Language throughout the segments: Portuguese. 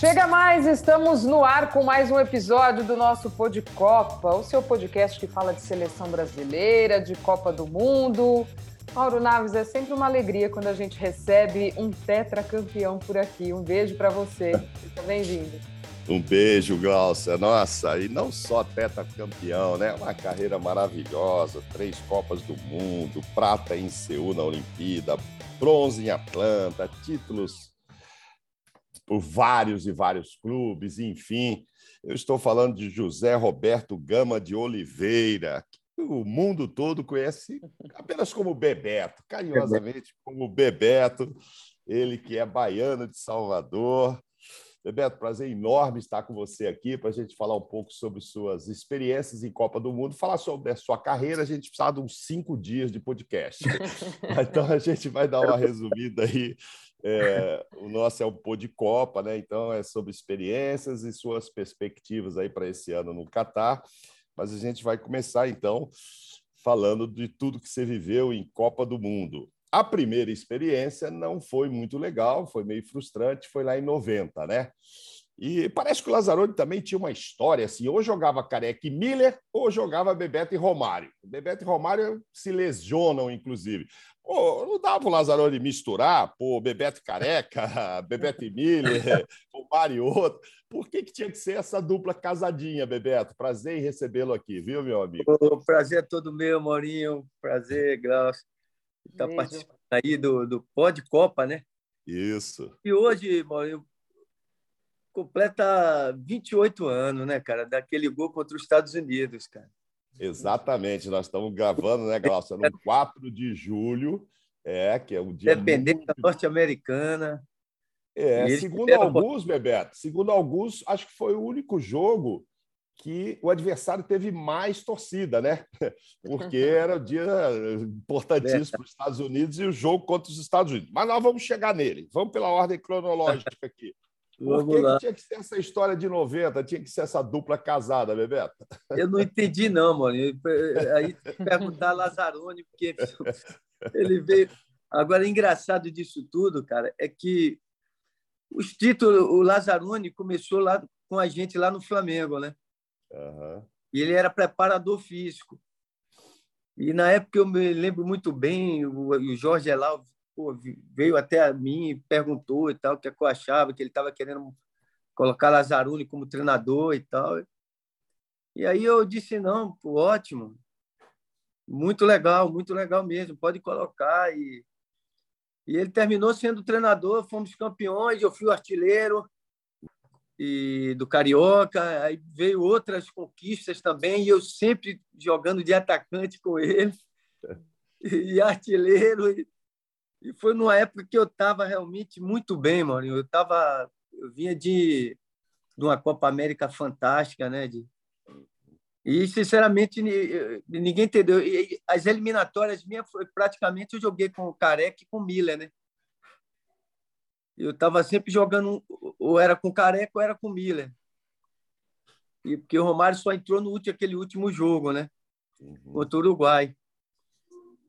Chega mais, estamos no ar com mais um episódio do nosso Pod Copa, o seu podcast que fala de seleção brasileira, de Copa do Mundo. Mauro Naves, é sempre uma alegria quando a gente recebe um tetracampeão por aqui. Um beijo para você. Seja bem-vindo. Um beijo, Glaucia. Nossa, e não só tetracampeão, né? Uma carreira maravilhosa, três Copas do Mundo, prata em Seul na Olimpíada, bronze em Atlanta, títulos por vários e vários clubes, enfim. Eu estou falando de José Roberto Gama de Oliveira, que o mundo todo conhece apenas como Bebeto, carinhosamente como Bebeto, ele que é baiano de Salvador. Bebeto, prazer enorme estar com você aqui para a gente falar um pouco sobre suas experiências em Copa do Mundo, falar sobre a sua carreira. A gente precisa de uns cinco dias de podcast. então a gente vai dar uma resumida aí é, o nosso é o Pô de Copa, né? Então é sobre experiências e suas perspectivas aí para esse ano no Catar. Mas a gente vai começar então falando de tudo que você viveu em Copa do Mundo. A primeira experiência não foi muito legal, foi meio frustrante, foi lá em 90, né? E parece que o Lazzaroni também tinha uma história assim, ou jogava Careca e Miller, ou jogava Bebeto e Romário. Bebeto e Romário se lesionam, inclusive. Pô, não dava o Lazzaroni misturar, pô, Bebeto e Careca, Bebeto e Miller, Romário e outro. Por que, que tinha que ser essa dupla casadinha, Bebeto? Prazer em recebê-lo aqui, viu, meu amigo? O prazer é todo meu, Maurinho. Prazer, Glaucio. Está participando aí do, do Pod Copa, né? Isso. E hoje, Maurinho, completa 28 anos, né, cara? Daquele gol contra os Estados Unidos, cara. Exatamente, nós estamos gravando, né, Glaucia, no 4 de julho, é, que é um dia. Dependência muito... norte-americana. É, segundo alguns, Bebeto, segundo alguns, acho que foi o único jogo que o adversário teve mais torcida, né? Porque era o dia importantíssimo para os Estados Unidos e o jogo contra os Estados Unidos. Mas nós vamos chegar nele. Vamos pela ordem cronológica aqui. Por que, que, tinha que ser essa história de 90? Tinha que ser essa dupla casada, Bebeto? Eu não entendi, não, mano. Aí perguntar a Lazzaroni, porque ele veio. Agora, engraçado disso tudo, cara, é que os títulos, o Lazzaroni começou lá com a gente lá no Flamengo, né? Uhum. E ele era preparador físico. E na época eu me lembro muito bem, o Jorge Elau pô, veio até a mim e perguntou e tal o que, é que eu achava, que ele estava querendo colocar Lazaruni como treinador e tal. E aí eu disse, não, pô, ótimo, muito legal, muito legal mesmo, pode colocar. E, e ele terminou sendo treinador, fomos campeões, eu fui o artilheiro e do Carioca, aí veio outras conquistas também, e eu sempre jogando de atacante com ele, e artilheiro, e, e foi numa época que eu estava realmente muito bem, Maurinho. Eu tava, eu vinha de, de uma Copa América fantástica, né? De, e sinceramente ninguém entendeu. E as eliminatórias minhas foi praticamente eu joguei com o Careca e com o Miller, né? Eu estava sempre jogando ou era com o Careca ou era com o Miller. E porque o Romário só entrou no último aquele último jogo, né? Uhum. Contra o Uruguai.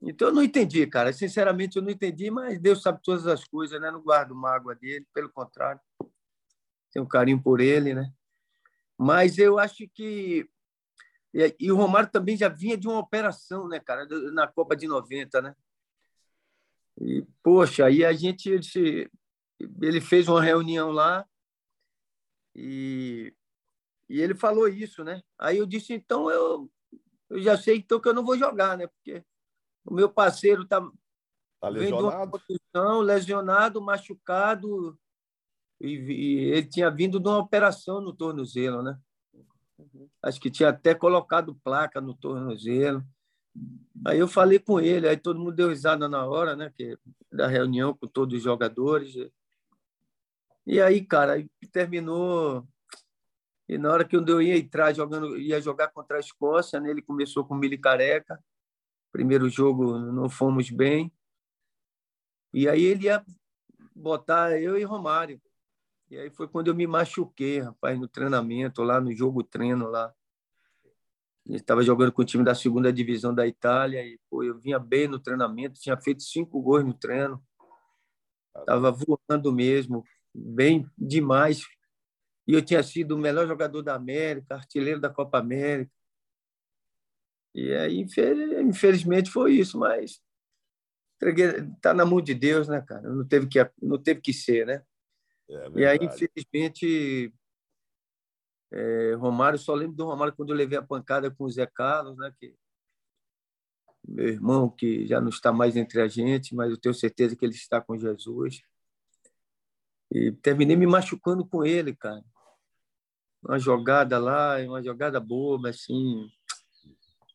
Então, eu não entendi, cara. Sinceramente, eu não entendi, mas Deus sabe todas as coisas, né? Não guardo mágoa dele, pelo contrário. Tenho um carinho por ele, né? Mas eu acho que. E o Romário também já vinha de uma operação, né, cara, na Copa de 90, né? E, poxa, aí a gente. Ele fez uma reunião lá e, e ele falou isso, né? Aí eu disse, então eu, eu já sei então que eu não vou jogar, né? Porque o meu parceiro está tá lesionado? Construção, lesionado, machucado, e, e, ele tinha vindo de uma operação no tornozelo, né? Uhum. Acho que tinha até colocado placa no tornozelo. Aí eu falei com ele, aí todo mundo deu risada na hora, né? Que, da reunião com todos os jogadores. E aí, cara, aí terminou. E na hora que eu ia entrar jogando, ia jogar contra a Escócia, né? ele começou com o Mili Careca. Primeiro jogo não fomos bem. E aí ele ia botar eu e Romário. E aí foi quando eu me machuquei, rapaz, no treinamento, lá no jogo treino lá. Estava jogando com o time da segunda divisão da Itália e pô, eu vinha bem no treinamento, tinha feito cinco gols no treino. Estava voando mesmo, bem demais. E eu tinha sido o melhor jogador da América, artilheiro da Copa América. E aí, infelizmente, foi isso, mas está na mão de Deus, né, cara? Não teve que, não teve que ser, né? É e aí, infelizmente, é, Romário, só lembro do Romário quando eu levei a pancada com o Zé Carlos, né? Que, meu irmão, que já não está mais entre a gente, mas eu tenho certeza que ele está com Jesus. E terminei me machucando com ele, cara. Uma jogada lá, uma jogada boba, assim.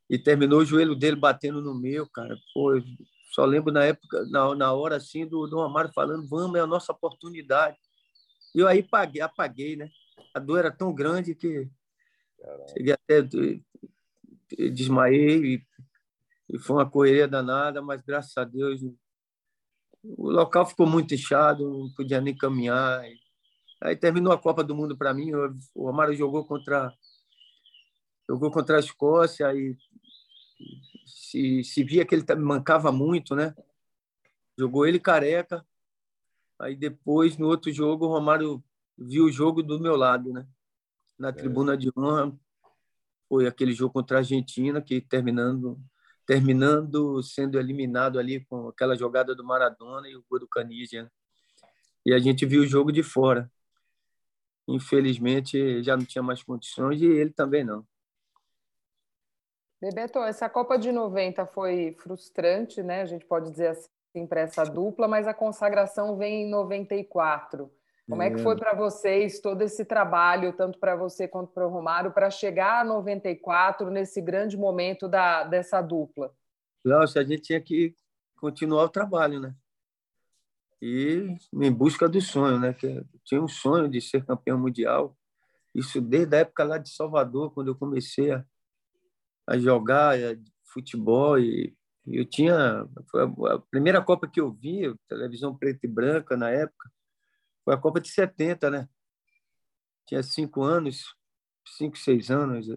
E terminou o joelho dele batendo no meu, cara. Pô, só lembro na época, na, na hora assim, do, do Romário falando: vamos, é a nossa oportunidade. E eu aí paguei, apaguei, né? A dor era tão grande que Caramba. cheguei até desmaiei e, e foi uma correria danada, mas graças a Deus o local ficou muito inchado, não podia nem caminhar. Aí terminou a Copa do Mundo para mim. O Amaro jogou contra jogou contra a Escócia e se, se via que ele mancava muito, né? Jogou ele careca. Aí depois, no outro jogo, o Romário viu o jogo do meu lado, né? Na é. tribuna de honra. Foi aquele jogo contra a Argentina, que terminando terminando sendo eliminado ali com aquela jogada do Maradona e o gol do Canija. Né? E a gente viu o jogo de fora. Infelizmente, já não tinha mais condições e ele também não. Bebeto, essa Copa de 90 foi frustrante, né? A gente pode dizer assim para essa dupla, mas a consagração vem em 94. Como é, é que foi para vocês todo esse trabalho, tanto para você quanto para o Romário, para chegar a 94 nesse grande momento da, dessa dupla? Nossa, a gente tinha que continuar o trabalho, né? E em busca do sonho, né? Que tinha um sonho de ser campeão mundial. Isso desde a época lá de Salvador, quando eu comecei a, a jogar futebol e eu tinha a primeira Copa que eu vi, televisão preta e branca na época foi a Copa de 70, né? Tinha cinco anos, cinco, seis anos.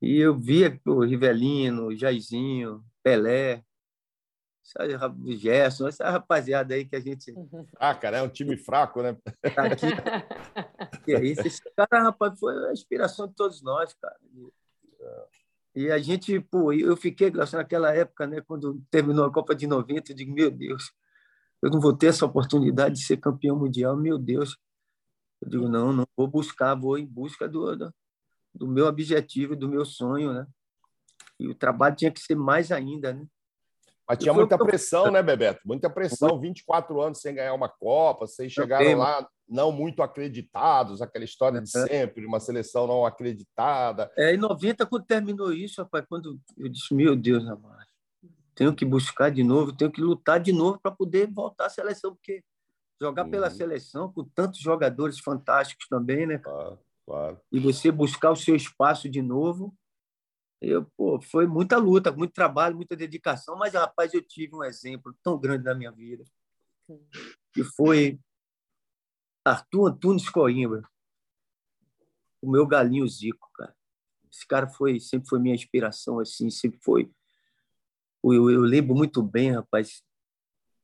E eu via o Rivelino, Jairzinho, Pelé, sabe, Gerson, essa rapaziada aí que a gente. Ah, cara, é um time fraco, né? Tá aqui. que é isso? Esse cara, rapaz, foi a inspiração de todos nós, cara. E a gente, pô, eu fiquei, naquela época, né, quando terminou a Copa de 90, eu digo, meu Deus, eu não vou ter essa oportunidade de ser campeão mundial, meu Deus. Eu digo, não, não vou buscar, vou em busca do, do, do meu objetivo, do meu sonho, né? E o trabalho tinha que ser mais ainda, né? Mas tinha muita pressão, né, Bebeto? Muita pressão, 24 anos sem ganhar uma Copa, vocês chegaram lá não muito acreditados, aquela história de sempre, uma seleção não acreditada. É, em 90, quando terminou isso, rapaz, quando eu disse, meu Deus, amado, tenho que buscar de novo, tenho que lutar de novo para poder voltar à seleção, porque jogar uhum. pela seleção com tantos jogadores fantásticos também, né? Claro, claro. E você buscar o seu espaço de novo. Eu, pô, foi muita luta, muito trabalho, muita dedicação, mas rapaz, eu tive um exemplo tão grande na minha vida, que foi Arthur Antunes Coimbra, o meu galinho Zico, cara. Esse cara foi sempre foi minha inspiração assim, sempre foi eu, eu lembro muito bem, rapaz,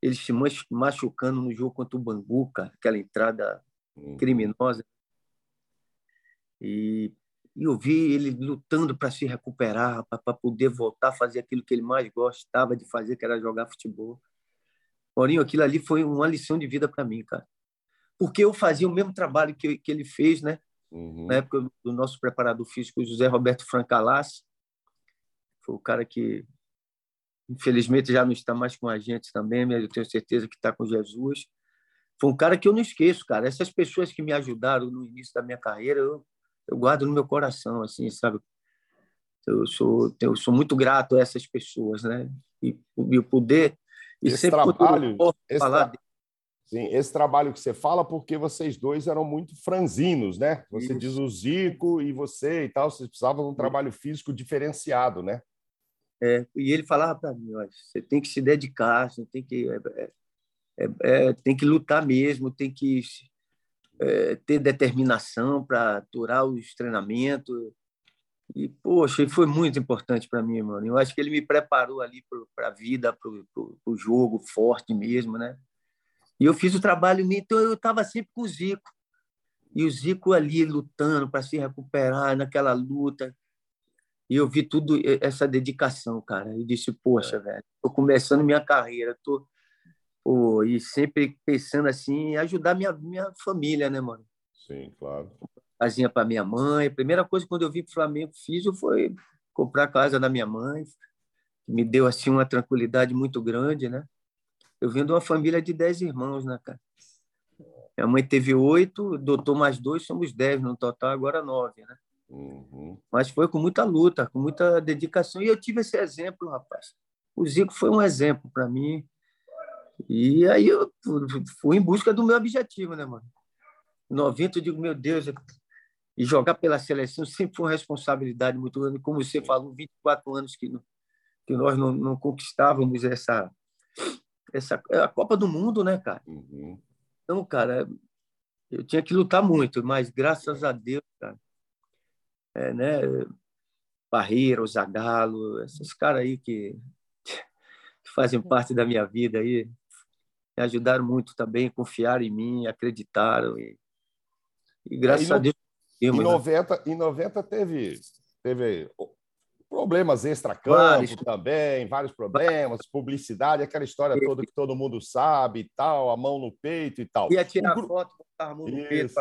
ele se machucando no jogo contra o Bangu, cara, aquela entrada uhum. criminosa. E, e eu vi ele lutando para se recuperar, para poder voltar a fazer aquilo que ele mais gostava de fazer, que era jogar futebol. Morinho, aquilo ali foi uma lição de vida para mim, cara. Porque eu fazia o mesmo trabalho que, que ele fez, né? Uhum. Na época do nosso preparador físico, José Roberto Francalassi. Foi o cara que Infelizmente já não está mais com a gente também, mas eu tenho certeza que está com Jesus. Foi um cara que eu não esqueço, cara. Essas pessoas que me ajudaram no início da minha carreira, eu, eu guardo no meu coração, assim, sabe? Eu sou, eu sou muito grato a essas pessoas, né? E, o poder e esse sempre trabalho, esse falar tra... Sim, esse trabalho que você fala, porque vocês dois eram muito franzinos, né? Você Isso. diz o Zico e você e tal, vocês precisavam de um trabalho físico diferenciado, né? É, e ele falava para mim, você tem que se dedicar, você tem que é, é, é, é tem que lutar mesmo, tem que é, ter determinação para aturar os treinamentos. E, poxa, foi muito importante para mim, mano. Eu acho que ele me preparou ali para a vida, para o jogo forte mesmo, né? E eu fiz o trabalho, então eu estava sempre com o Zico. e o Zico ali lutando para se recuperar naquela luta. E eu vi tudo essa dedicação, cara. E disse, poxa, é. velho, estou começando minha carreira, tô pô, e sempre pensando assim em ajudar minha minha família, né, mano? Sim, claro. Casinha para minha mãe. A primeira coisa quando eu para o Flamengo fiz foi comprar a casa da minha mãe. Me deu assim uma tranquilidade muito grande, né? Eu vim de uma família de dez irmãos, né, cara? Minha mãe teve oito, doutor mais dois, somos dez no total, agora nove, né? Uhum. Mas foi com muita luta, com muita dedicação. E eu tive esse exemplo, rapaz. O Zico foi um exemplo para mim. E aí eu fui em busca do meu objetivo, né, mano? 90 eu digo, meu Deus, e jogar pela seleção sempre foi uma responsabilidade muito grande. Como você falou, 24 anos que, que nós não, não conquistávamos essa, essa é a Copa do Mundo, né, cara? Uhum. Então, cara, eu tinha que lutar muito, mas graças a Deus, cara, é, né? Barreira, o Zagalo, esses caras aí que, que fazem parte da minha vida aí, me ajudaram muito também, confiaram em mim, acreditaram e, e graças é, no, a Deus. Em 90, né? em 90 teve, teve problemas extra-campo também, vários problemas, publicidade, aquela história toda que todo mundo sabe e tal, a mão no peito e tal. Ia tirar gru... foto, botar a mão no Isso. peito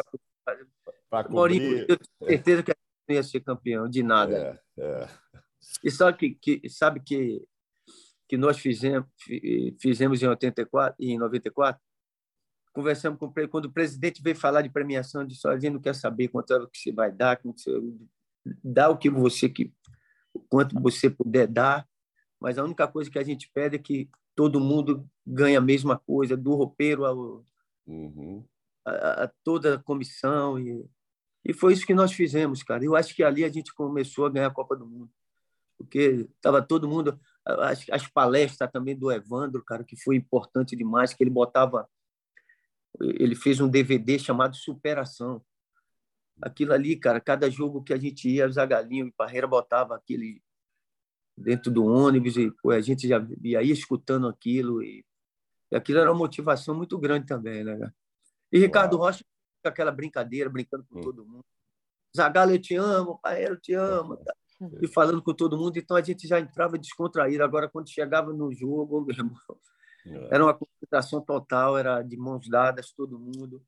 para cobrir. Maurinho, eu tenho certeza que não ia ser campeão de nada. É, é. E só que, que sabe que que nós fizemos fizemos em 84 em 94 conversamos com ele quando o presidente veio falar de premiação disse a gente não quer saber quanto é que você vai dar dá o que você que quanto você puder dar, mas a única coisa que a gente pede é que todo mundo ganhe a mesma coisa, do roupeiro ao, uhum. a, a, toda a comissão. E, e foi isso que nós fizemos, cara. Eu acho que ali a gente começou a ganhar a Copa do Mundo, porque estava todo mundo. As, as palestras também do Evandro, cara, que foi importante demais, que ele botava. Ele fez um DVD chamado Superação aquilo ali, cara, cada jogo que a gente ia, Zagalinho e Parreira botava aquele dentro do ônibus e pô, a gente já ia escutando aquilo e, e, aquilo era uma motivação muito grande também, né? E Ricardo Uau. Rocha com aquela brincadeira, brincando com hum. todo mundo. Zagalo, eu te amo, Parreira, eu te amo. Tá? E falando com todo mundo, então a gente já entrava descontraído. Agora, quando chegava no jogo, meu irmão, é. era uma concentração total, era de mãos dadas, todo mundo.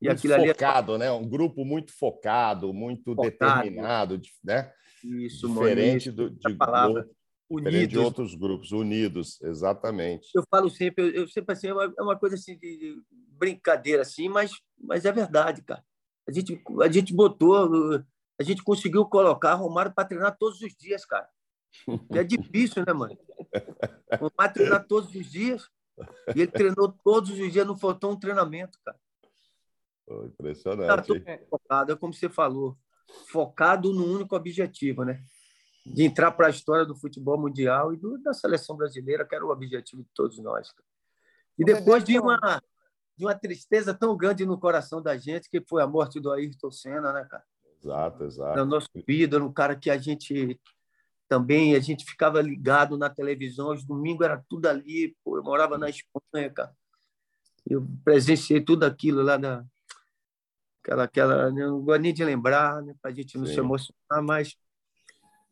E muito aquilo focado, ali é... né? Um grupo muito focado, muito focado. determinado, né? Isso, diferente do, de, palavra. unidos. de outros grupos, unidos, exatamente. Eu falo sempre, eu, eu sempre assim, é uma, é uma coisa assim de brincadeira assim, mas, mas é verdade, cara. A gente, a gente botou, a gente conseguiu colocar Romário para treinar todos os dias, cara. É difícil, né, mano? Romário treinar todos os dias. E ele treinou todos os dias, não faltou um treinamento, cara. Impressionante. Tá focado, é como você falou, focado no único objetivo, né? De entrar para a história do futebol mundial e do, da seleção brasileira, que era o objetivo de todos nós. E depois de uma, de uma tristeza tão grande no coração da gente, que foi a morte do Ayrton Senna, né, cara? Exato, exato. Era o nosso ídolo, um cara que a gente também, a gente ficava ligado na televisão, os domingos era tudo ali, pô, eu morava na Espanha, cara. Eu presenciei tudo aquilo lá na, aquela, aquela não gosto nem de lembrar, né, para a gente não Sim. se emocionar, mas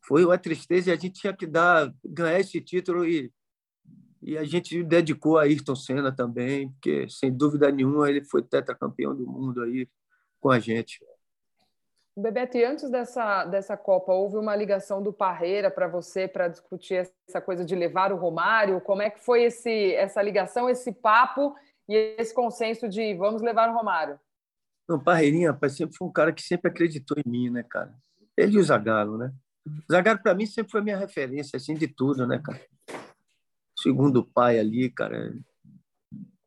foi uma tristeza e a gente tinha que dar, ganhar esse título e, e a gente dedicou a Ayrton Senna também, porque sem dúvida nenhuma ele foi tetracampeão do mundo aí com a gente. Bebeto, e antes dessa, dessa Copa, houve uma ligação do Parreira para você para discutir essa coisa de levar o Romário? Como é que foi esse, essa ligação, esse papo e esse consenso de vamos levar o Romário? Não, Parreirinha, rapaz, sempre foi um cara que sempre acreditou em mim, né, cara? Ele e o Zagallo, né? O Zagallo, para mim, sempre foi minha referência, assim, de tudo, né, cara? Segundo pai ali, cara,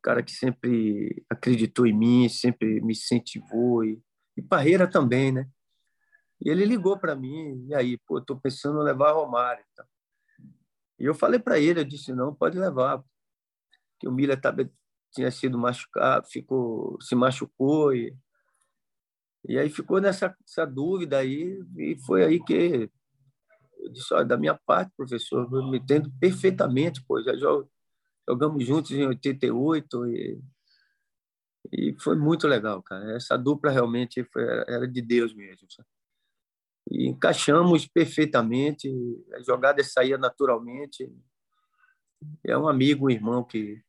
cara que sempre acreditou em mim, sempre me incentivou. E, e Parreira também, né? E ele ligou para mim, e aí, pô, tô pensando em levar Romário. Tá? E eu falei para ele, eu disse, não, pode levar. Que o Miller tinha sido machucado, ficou, se machucou e e aí ficou nessa dúvida aí, e foi aí que eu disse, olha, da minha parte, professor, eu me entendo perfeitamente, pois já jogamos juntos em 88 e, E foi muito legal, cara. Essa dupla realmente foi, era de Deus mesmo. Sabe? E encaixamos perfeitamente, a jogada saía naturalmente. É um amigo, um irmão que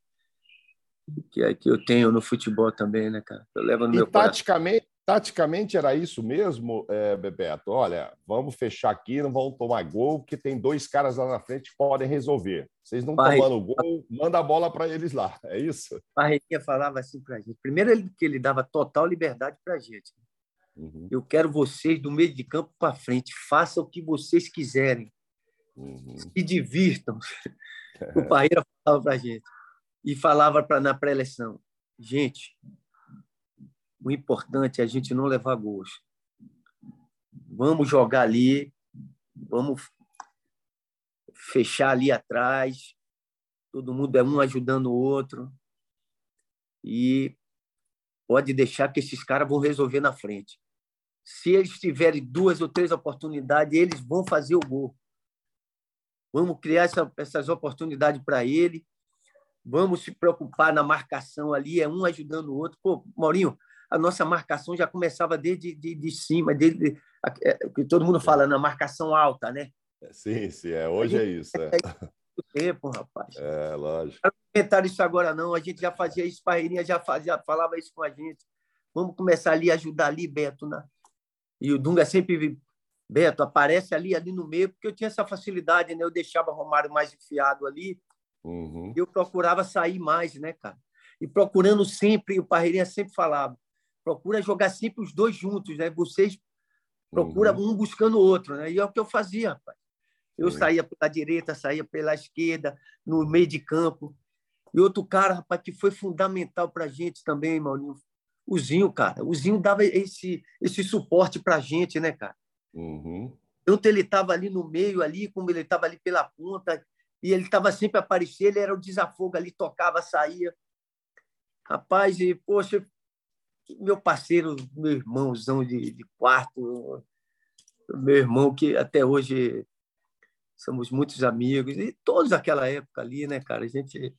que, é, que eu tenho no futebol também, né, cara? Eu levo no e meu taticamente, taticamente era isso mesmo, é, Bebeto? Olha, vamos fechar aqui, não vamos tomar gol, porque tem dois caras lá na frente que podem resolver. Vocês não Barre... tomando gol, manda a bola para eles lá, é isso? Barretinha falava assim para a gente. Primeiro, ele, que ele dava total liberdade para a gente. Uhum. Eu quero vocês do meio de campo para frente, façam o que vocês quiserem. Uhum. Se divirtam. o Parreira falava para a gente e falava para na pré-eleição, gente, o importante é a gente não levar gols. Vamos jogar ali, vamos fechar ali atrás, todo mundo é um ajudando o outro e pode deixar que esses caras vão resolver na frente. Se eles tiverem duas ou três oportunidades, eles vão fazer o gol. Vamos criar essa, essas oportunidades para ele vamos se preocupar na marcação ali, é um ajudando o outro. Pô, Maurinho, a nossa marcação já começava desde de, de cima, desde é, o que todo mundo fala, na marcação alta, né? Sim, sim, é. hoje é isso. É. tempo, rapaz. É, lógico. Não inventaram isso agora, não. A gente já fazia isso, Parreirinha já, fazia, falava isso com a gente. Vamos começar ali, ajudar ali, Beto. Né? E o Dunga sempre, Beto, aparece ali, ali no meio, porque eu tinha essa facilidade, né? Eu deixava o Romário mais enfiado ali, Uhum. Eu procurava sair mais, né, cara? E procurando sempre, o Parreirinha sempre falava, procura jogar sempre os dois juntos, né? Vocês procuram uhum. um buscando o outro, né? E é o que eu fazia, rapaz. Eu uhum. saía pela direita, saía pela esquerda, no meio de campo. E outro cara, rapaz, que foi fundamental para a gente também, Maurinho, o Zinho, cara. O Zinho dava esse, esse suporte para a gente, né, cara? Uhum. Tanto ele estava ali no meio, ali, como ele estava ali pela ponta, e ele estava sempre a aparecer, ele era o desafogo ali, tocava, saía. Rapaz, e, poxa, meu parceiro, meu irmãozão de, de quarto, meu irmão que até hoje somos muitos amigos, e todos aquela época ali, né, cara? A gente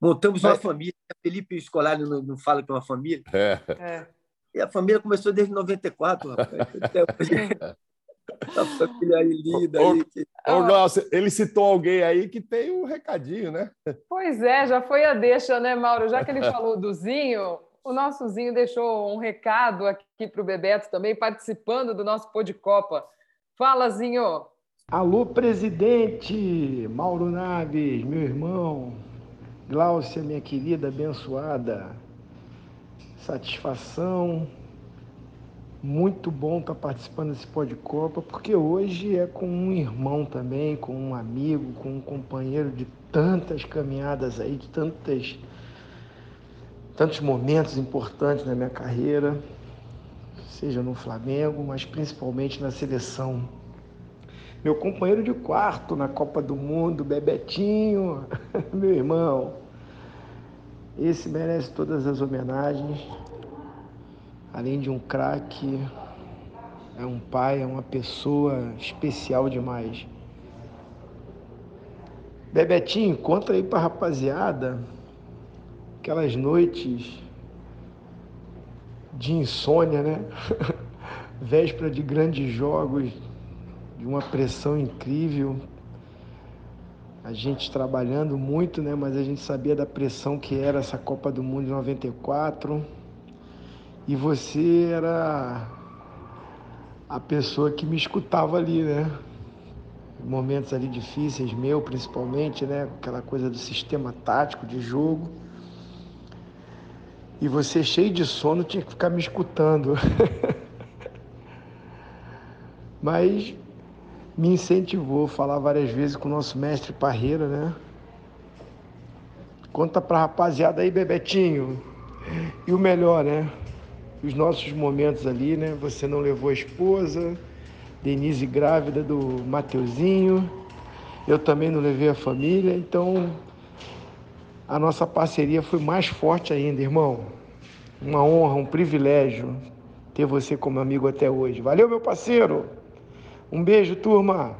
montamos uma família. Felipe Escolar não, não fala que é uma família. É. É. E a família começou desde 94, rapaz. Até hoje. A família aí linda. Ô, aí. Ô, Glaucio, ele citou alguém aí que tem um recadinho, né? Pois é, já foi a deixa, né, Mauro? Já que ele falou do Zinho, o nosso Zinho deixou um recado aqui para o Bebeto também, participando do nosso Pô de Copa. Fala, Zinho! Alô, presidente! Mauro Naves, meu irmão. Glaucia, minha querida, abençoada. Satisfação muito bom estar participando desse pó de Copa, porque hoje é com um irmão também, com um amigo, com um companheiro de tantas caminhadas aí, de tantas, tantos momentos importantes na minha carreira, seja no Flamengo, mas principalmente na seleção. Meu companheiro de quarto na Copa do Mundo, Bebetinho, meu irmão. Esse merece todas as homenagens além de um craque, é um pai, é uma pessoa especial demais. Bebetinho, conta aí pra rapaziada aquelas noites de insônia, né? Véspera de grandes jogos, de uma pressão incrível. A gente trabalhando muito, né? Mas a gente sabia da pressão que era essa Copa do Mundo de 94 e você era a pessoa que me escutava ali, né? Momentos ali difíceis, meu principalmente, né? Aquela coisa do sistema tático de jogo. E você cheio de sono tinha que ficar me escutando. Mas me incentivou a falar várias vezes com o nosso mestre Parreira, né? Conta pra rapaziada aí, Bebetinho. E o melhor, né? os nossos momentos ali, né? Você não levou a esposa, Denise grávida do Mateuzinho, eu também não levei a família, então a nossa parceria foi mais forte ainda, irmão. Uma honra, um privilégio ter você como amigo até hoje. Valeu, meu parceiro. Um beijo, turma.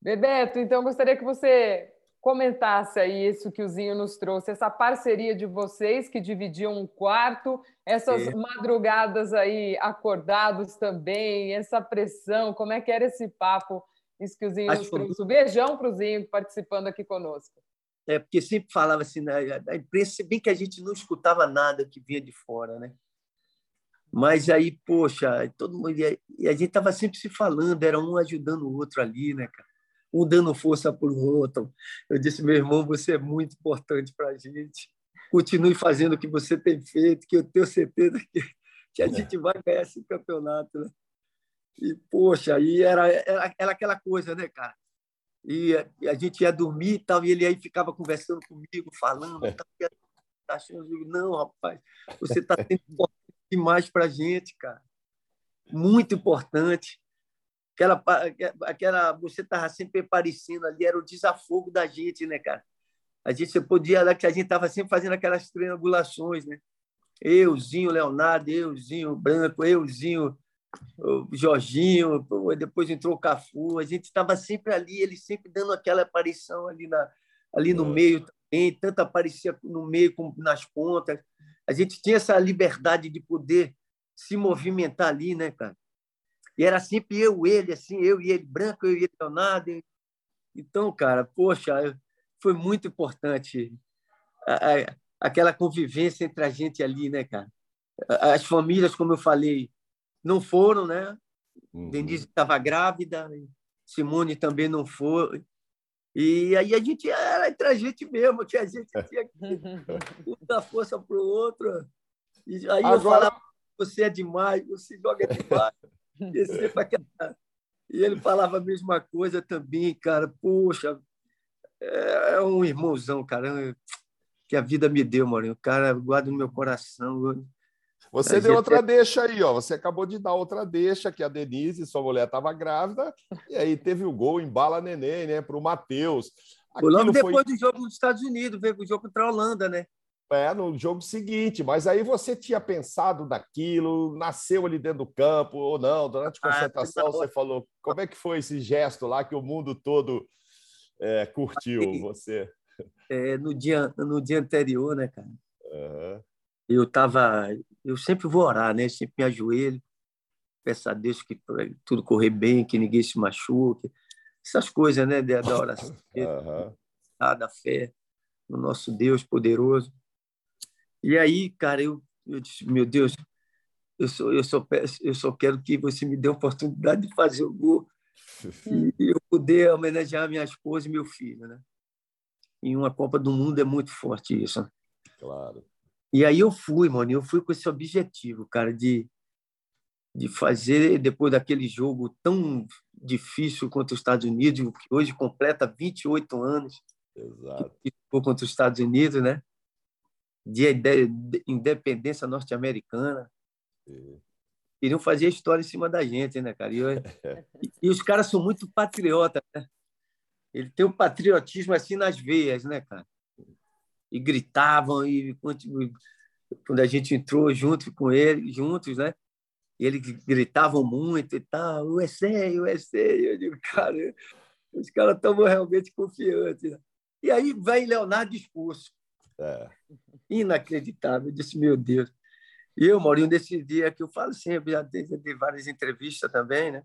Bebeto, então gostaria que você comentasse aí isso que o Zinho nos trouxe, essa parceria de vocês que dividiam um quarto, essas madrugadas aí acordados também, essa pressão, como é que era esse papo, isso que o Zinho Acho nos trouxe. Um beijão para o Zinho participando aqui conosco. É, porque sempre falava assim, na, na imprensa, se bem que a gente não escutava nada que vinha de fora, né? Mas aí, poxa, todo mundo. E a gente estava sempre se falando, era um ajudando o outro ali, né, cara? Um dando força para o outro. Eu disse, meu irmão, você é muito importante para a gente. Continue fazendo o que você tem feito, que eu tenho certeza que, que a é. gente vai ganhar esse campeonato, né? E, poxa, aí era, era, era aquela coisa, né, cara? E a, e gente ia dormir e tal, e ele aí ficava conversando comigo, falando, é. tá, achando, não, rapaz, você está sendo demais para a gente, cara. Muito importante. Aquela, aquela, você estava sempre aparecendo ali, era o desafogo da gente, né, cara? A gente podia, que a gente estava sempre fazendo aquelas triangulações, né? Euzinho, Leonardo, euzinho, Branco, euzinho, o Jorginho, depois entrou o Cafu, a gente estava sempre ali, ele sempre dando aquela aparição ali, na, ali no é. meio também, tanto aparecia no meio como nas pontas a gente tinha essa liberdade de poder se movimentar ali, né, cara? E era sempre eu, ele, assim, eu e ele, branco, eu e ele, Leonardo. Então, cara, poxa, foi muito importante aquela convivência entre a gente ali, né, cara? As famílias, como eu falei, não foram, né? Uhum. Denise estava grávida, Simone também não foi. E aí a gente era entre a gente mesmo, que a gente tinha que dar força para o outro. E aí Agora... eu falava, você é demais, você joga demais. e ele falava a mesma coisa também, cara. Poxa, é, é um irmãozão, cara, que a vida me deu, mano. O cara guarda no meu coração. Você deu outra deixa aí, ó. Você acabou de dar outra deixa, que a Denise, sua mulher, estava grávida, e aí teve o gol em bala neném, né, para o Matheus. Logo depois foi... do jogo dos Estados Unidos, veio o jogo contra a Holanda, né? É, no jogo seguinte, mas aí você tinha pensado naquilo, nasceu ali dentro do campo ou não, durante a ah, concentração ah, você falou, como é que foi esse gesto lá que o mundo todo é, curtiu você? É, no, dia, no dia anterior, né, cara? Uhum eu tava, eu sempre vou orar, né? Sempre me ajoelho, peço a Deus que tudo correr bem, que ninguém se machuque, essas coisas, né? Da, da oração, uhum. da fé no nosso Deus poderoso. E aí, cara, eu, eu disse, meu Deus, eu só, eu, só peço, eu só quero que você me dê a oportunidade de fazer o gol e eu poder homenagear minha esposa e meu filho, né? Em uma Copa do Mundo é muito forte isso. Né? Claro. E aí eu fui, mano, eu fui com esse objetivo, cara, de, de fazer, depois daquele jogo tão difícil contra os Estados Unidos, que hoje completa 28 anos Exato. contra os Estados Unidos, né? De, de, de independência norte-americana. Queriam fazer história em cima da gente, né, cara? E, eu, e, e os caras são muito patriotas, né? Ele tem o um patriotismo assim nas veias, né, cara? E gritavam e quando a gente entrou junto com ele, juntos, né? E eles gritavam muito e tal, USA, USA. Eu digo, cara, os caras estão realmente confiantes. Né? E aí vem Leonardo expulso. É. Inacreditável. Eu disse, meu Deus. E eu, Maurinho, desse dia que eu falo sempre, já dei, várias entrevistas também, né?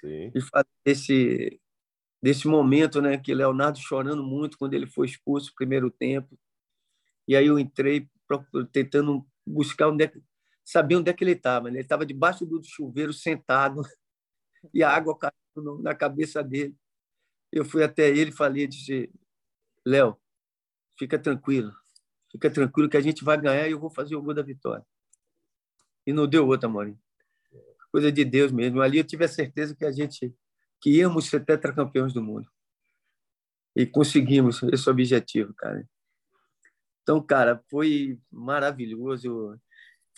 Sim. E falo desse, desse momento, né? Que Leonardo chorando muito quando ele foi expulso no primeiro tempo. E aí eu entrei tentando buscar onde é saber onde é que ele estava. Ele estava debaixo do chuveiro, sentado, e a água caindo na cabeça dele. Eu fui até ele e falei, disse, Léo, fica tranquilo, fica tranquilo que a gente vai ganhar e eu vou fazer o gol da vitória. E não deu outra, Maurinho. Coisa de Deus mesmo. Ali eu tive a certeza que a gente que íamos ser tetracampeões do mundo. E conseguimos esse objetivo, cara. Então, cara, foi maravilhoso.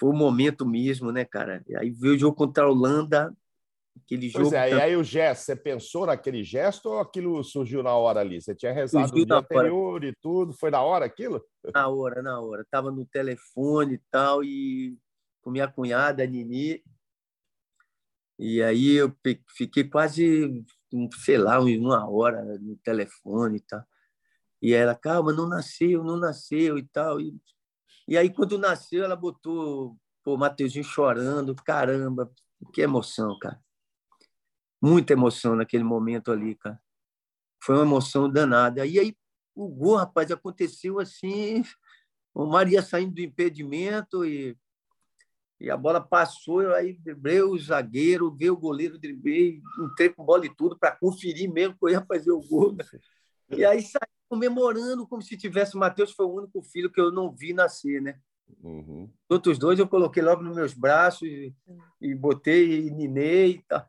Foi o momento mesmo, né, cara? Aí veio o jogo contra a Holanda, aquele jogo. Pois é, e aí o gesto, você pensou naquele gesto ou aquilo surgiu na hora ali? Você tinha rezado surgiu no dia anterior hora. e tudo? Foi na hora aquilo? Na hora, na hora. Tava no telefone e tal, e com minha cunhada, a Nini. E aí eu fiquei quase, sei lá, uma hora no telefone e tal. E ela, calma, não nasceu, não nasceu e tal. E, e aí, quando nasceu, ela botou o Mateuzinho chorando. Caramba, que emoção, cara. Muita emoção naquele momento ali, cara. Foi uma emoção danada. E aí, o gol, rapaz, aconteceu assim. O Maria saindo do impedimento e, e a bola passou. Eu aí driblei o zagueiro, veio o goleiro, driblei, entrei com bola e tudo para conferir mesmo que eu ia fazer o gol. Né? E aí saí comemorando como se tivesse o Matheus foi o único filho que eu não vi nascer, né? Uhum. Os outros dois eu coloquei logo nos meus braços e, e botei e ninei e tal.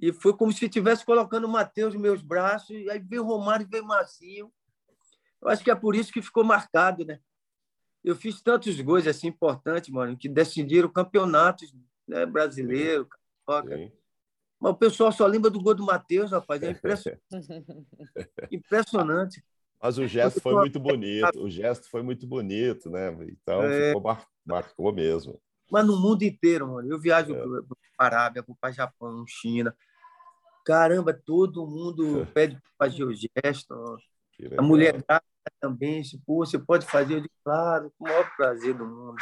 E foi como se estivesse colocando o Matheus nos meus braços, e aí veio o Romário e veio o Marcinho. Eu acho que é por isso que ficou marcado, né? Eu fiz tantos gols assim importantes, mano, que decidiram campeonatos né, brasileiro, Sim. Mas o pessoal só lembra do gol do Matheus, rapaz. É impressionante. impressionante. Mas o gesto foi muito bonito. O gesto foi muito bonito, né? Então é... ficou mar... marcou mesmo. Mas no mundo inteiro, mano. Eu viajo é. para a Arábia, para o Japão, China. Caramba, todo mundo pede para fazer o gesto. A mulher grávida também, se pô, você pode fazer, eu digo, claro, com o maior prazer do mundo.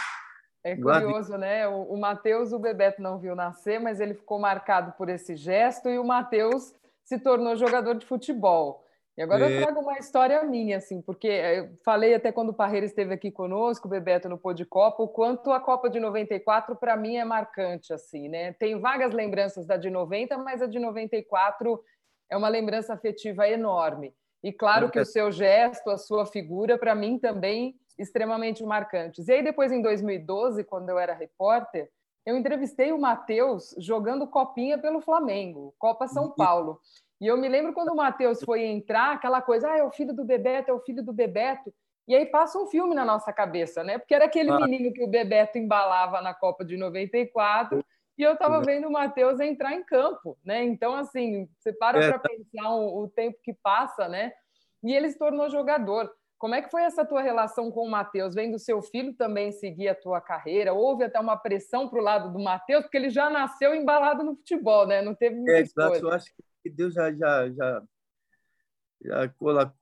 É curioso, né? O, o Matheus, o Bebeto não viu nascer, mas ele ficou marcado por esse gesto e o Matheus se tornou jogador de futebol. E agora eu trago uma história minha, assim, porque eu falei até quando o Parreira esteve aqui conosco, o Bebeto no Pô de Copa, o quanto a Copa de 94 para mim é marcante, assim, né? Tenho vagas lembranças da de 90, mas a de 94 é uma lembrança afetiva enorme. E claro que o seu gesto, a sua figura, para mim também extremamente marcantes. E aí, depois, em 2012, quando eu era repórter, eu entrevistei o Matheus jogando copinha pelo Flamengo, Copa São. Paulo. E eu me lembro quando o Matheus foi entrar, aquela coisa, ah, é o filho do Bebeto, é o filho do Bebeto. E aí passa um filme na nossa cabeça, né? Porque era aquele menino que o Bebeto embalava na Copa de 94 e eu estava vendo o Matheus entrar em campo, né? Então, assim, você para é. para pensar o, o tempo que passa, né? E ele se tornou jogador. Como é que foi essa tua relação com o Matheus? Vendo seu filho também seguir a tua carreira? Houve até uma pressão para o lado do Matheus, porque ele já nasceu embalado no futebol, né? Não teve muita é, exato. Eu acho que Deus já, já, já, já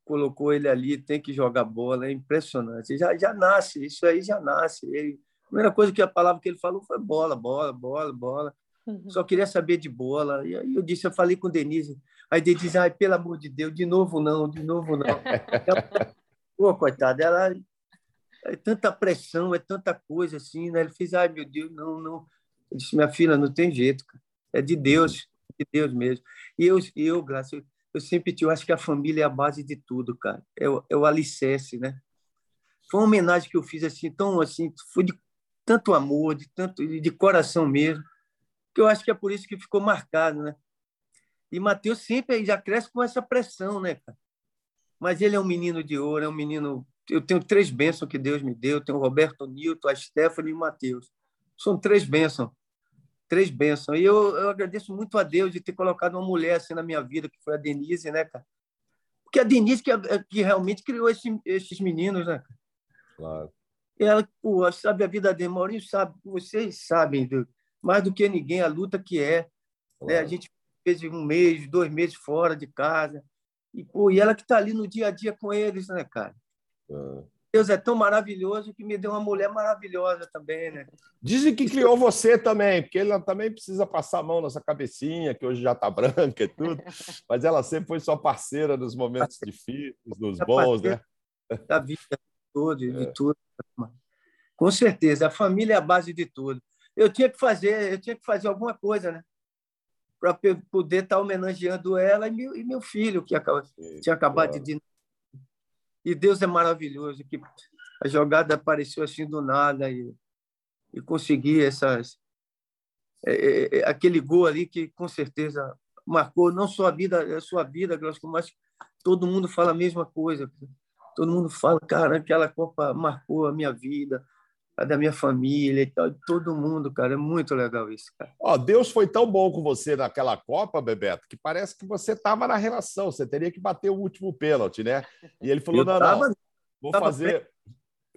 colocou ele ali, tem que jogar bola, é impressionante. Já, já nasce, isso aí já nasce. Ele, a primeira coisa que a palavra que ele falou foi bola, bola, bola, bola. Uhum. Só queria saber de bola. E aí eu disse, eu falei com Denise. Aí Denise, ai, pelo amor de Deus, de novo não, de novo não. Pô, coitada, ela é tanta pressão, é tanta coisa assim, né? Ele fez, ai meu Deus, não, não. Eu disse, minha filha, não tem jeito, cara. é de Deus, de Deus mesmo. E eu, eu Graça, eu, eu sempre eu acho que a família é a base de tudo, cara. É o, é o alicerce, né? Foi uma homenagem que eu fiz assim, tão assim, foi de tanto amor, de tanto de coração mesmo, que eu acho que é por isso que ficou marcado, né? E Mateus sempre já cresce com essa pressão, né, cara? mas ele é um menino de ouro, é um menino. Eu tenho três bênçãos que Deus me deu: eu tenho o Roberto Nilton, a Stephanie e o Matheus. São três bênçãos. Três bênçãos. E eu, eu agradeço muito a Deus de ter colocado uma mulher assim na minha vida, que foi a Denise, né, cara? Porque a Denise que, que realmente criou esse, esses meninos, né? Claro. Ela, pô, sabe a vida dele, Maurinho sabe, vocês sabem, mais do que ninguém, a luta que é. Claro. Né? A gente fez um mês, dois meses fora de casa. E, pô, e ela que está ali no dia a dia com eles, né, cara? Ah. Deus é tão maravilhoso que me deu uma mulher maravilhosa também, né? Dizem que criou você também, porque ela também precisa passar a mão nessa cabecinha, que hoje já está branca e tudo, mas ela sempre foi sua parceira nos momentos difíceis, nos bons, né? Da vida toda, de é. tudo. Com certeza, a família é a base de tudo. Eu tinha que fazer, eu tinha que fazer alguma coisa, né? para poder estar tá homenageando ela e meu, e meu filho, que tinha acabado de. E Deus é maravilhoso, que a jogada apareceu assim do nada e, e consegui essas. É, é, é, aquele gol ali que com certeza marcou não só a vida, a sua vida, mas todo mundo fala a mesma coisa. Todo mundo fala, cara, aquela Copa marcou a minha vida, da minha família e tal, de todo mundo, cara. É muito legal isso, cara. Ó, Deus foi tão bom com você naquela Copa, Bebeto, que parece que você estava na relação, você teria que bater o último pênalti, né? E ele falou: eu não, tava, não, vou fazer.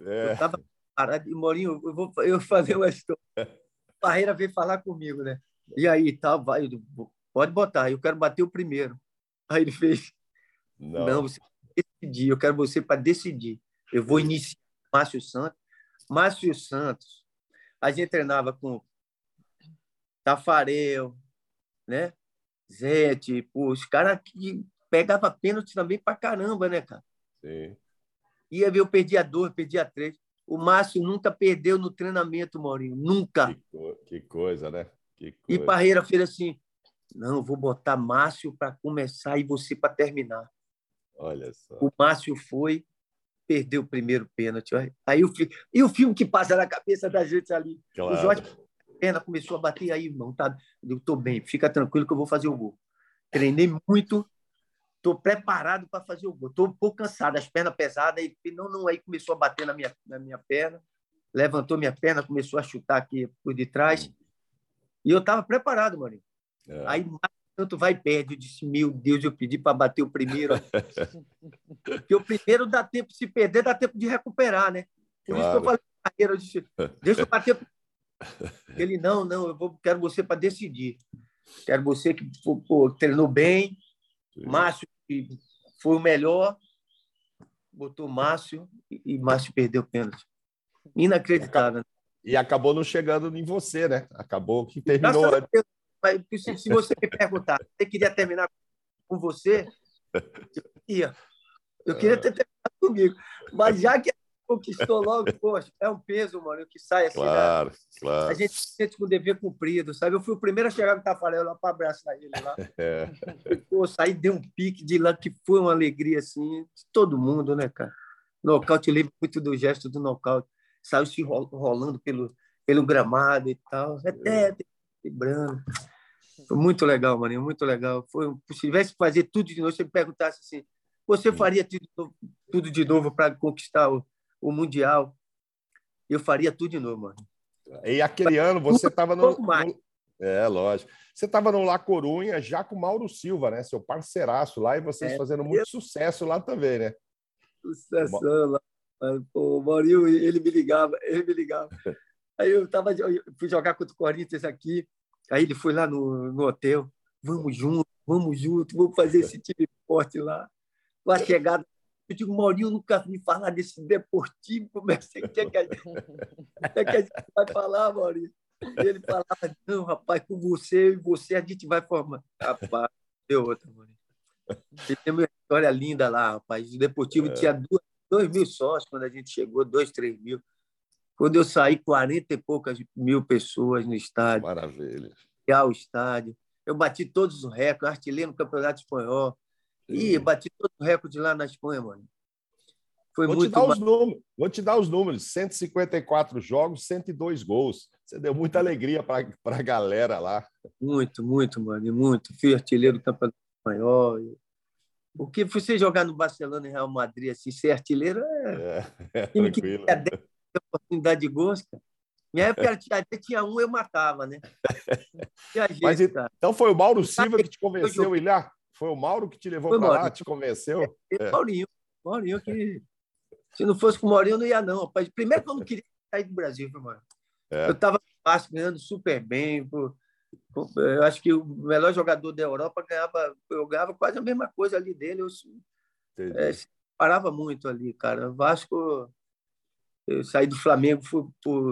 É... Eu estava parado, e Morinho, eu vou eu fazer uma história. Barreira veio falar comigo, né? E aí, tá, vai, pode botar, eu quero bater o primeiro. Aí ele fez. Não, não você decidir, eu quero você para decidir. Eu vou iniciar Márcio Santos. Márcio Santos, a gente treinava com Tafarel, né? Zete, pô, os caras que pegava pênalti também pra caramba, né, cara? Sim. Ia ver, eu perdia dois, perdia três. O Márcio nunca perdeu no treinamento, Maurinho. Nunca. Que, co que coisa, né? Que E Parreira fez assim: não, vou botar Márcio para começar e você para terminar. Olha só. O Márcio foi, perdeu o primeiro pênalti. Aí o, e o filme que passa na cabeça da gente ali. Claro. O Jorge Pena começou a bater aí, irmão. Tá, eu estou bem, fica tranquilo que eu vou fazer o gol. Treinei muito, estou preparado para fazer o gol. Estou um pouco cansado, as pernas pesadas. Aí, não, não, aí começou a bater na minha, na minha perna, levantou minha perna, começou a chutar aqui por detrás. E eu estava preparado, mano. É. Aí tanto vai e perde. Eu disse, meu Deus, eu pedi para bater o primeiro. Porque o primeiro dá tempo, se perder, dá tempo de recuperar, né? Por claro. isso que eu falei carreira, eu disse, deixa eu bater. Ele, não, não, eu vou, quero você para decidir. Quero você que pô, treinou bem, Sim. Márcio que foi o melhor, botou Márcio e Márcio perdeu o pênalti. Inacreditável. E acabou não chegando em você, né? Acabou que terminou. Se, se você me perguntar, você queria terminar com você? Eu queria. Eu queria ter terminado comigo. Mas já que conquistou logo, poxa, é um peso, mano, que sai assim. Claro, né? claro. A gente se sente com o dever cumprido, sabe? Eu fui o primeiro a chegar no Tafarel lá para abraçar ele lá. É. Pô, saí, dei um pique de lá, que foi uma alegria, assim, de todo mundo, né, cara? Nocaute, eu lembro muito do gesto do nocaute. Saiu se rolando pelo, pelo gramado e tal. Até vibrando. Foi muito legal, mano, muito legal. Foi, se tivesse que fazer tudo de novo, você me perguntasse assim, você faria tudo, tudo de novo para conquistar o, o Mundial, eu faria tudo de novo, mano. E aquele ano você estava no, no, É, lógico. Você estava no La Corunha já com o Mauro Silva, né? Seu parceiraço lá, e vocês é, fazendo muito eu... sucesso lá também, né? Sucesso lá. o Maurinho, ele me ligava, ele me ligava. Aí eu, tava, eu fui jogar contra o Corinthians aqui, aí ele foi lá no, no hotel, vamos junto, vamos junto, vamos fazer esse time forte lá. A chegada eu digo, Maurinho, nunca me falar desse deportivo, como é que, é que, a, gente, é que a gente vai falar, Maurinho? E ele falava, não, rapaz, com você e você a gente vai formar. Rapaz, deu outra, Maurinho. Você tem uma história linda lá, rapaz. O Deportivo é. tinha duas, dois mil sócios quando a gente chegou, dois, três mil. Quando eu saí, 40 e poucas mil pessoas no estádio. Maravilha. O estádio. Eu bati todos os recordes, artilheiro no Campeonato Espanhol, Ih, bati todo o recorde lá na Espanha, mano. Foi Vou, muito te dar os números. Vou te dar os números: 154 jogos, 102 gols. Você deu muita alegria para a galera lá. Muito, muito, mano. Muito. Fui artilheiro do Campeonato Espanhol. Porque você jogar no Barcelona e Real Madrid, assim, ser artilheiro é. é, é tranquilo. Que oportunidade de cara. Minha época tinha um, eu matava, né? Jeito, Mas, então foi o Mauro Silva que te convenceu, Ilhar? Foi o Mauro que te levou para lá, te convenceu? É, é. Maurinho. Maurinho que. Se não fosse com o Maurinho, não ia, não. Rapaz. Primeiro que eu não queria sair do Brasil, mano. É. Eu estava ganhando super bem. Pô. Eu acho que o melhor jogador da Europa ganhava, eu ganhava quase a mesma coisa ali dele. Eu é, parava muito ali, cara. Vasco, eu saí do Flamengo, fui,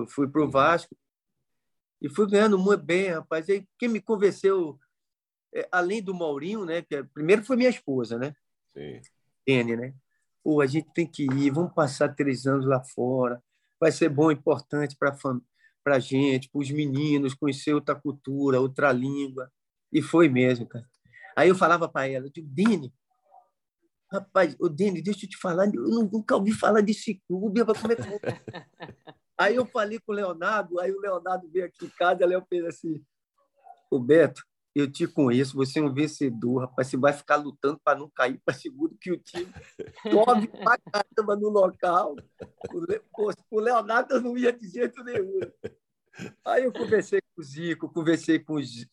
fui para o uhum. Vasco e fui ganhando muito bem, rapaz. Aí quem me convenceu é, além do Maurinho, né? Que é, primeiro foi minha esposa, né? Sim. Tene, né? Pô, a gente tem que ir, vamos passar três anos lá fora, vai ser bom, importante para para a gente, para os meninos, conhecer outra cultura, outra língua. E foi mesmo, cara. Aí eu falava para ela, eu digo, Dini, rapaz, o Dini, deixa eu te falar, eu nunca ouvi falar desse clube, como é que Aí eu falei com o Leonardo, aí o Leonardo veio aqui em casa, eu fiz assim, o Beto, eu te conheço, você é um vencedor, rapaz. Você vai ficar lutando para não cair para seguro que o time corre para caramba no local. O Leonardo não ia de jeito nenhum. Aí eu conversei com o Zico, conversei com, os,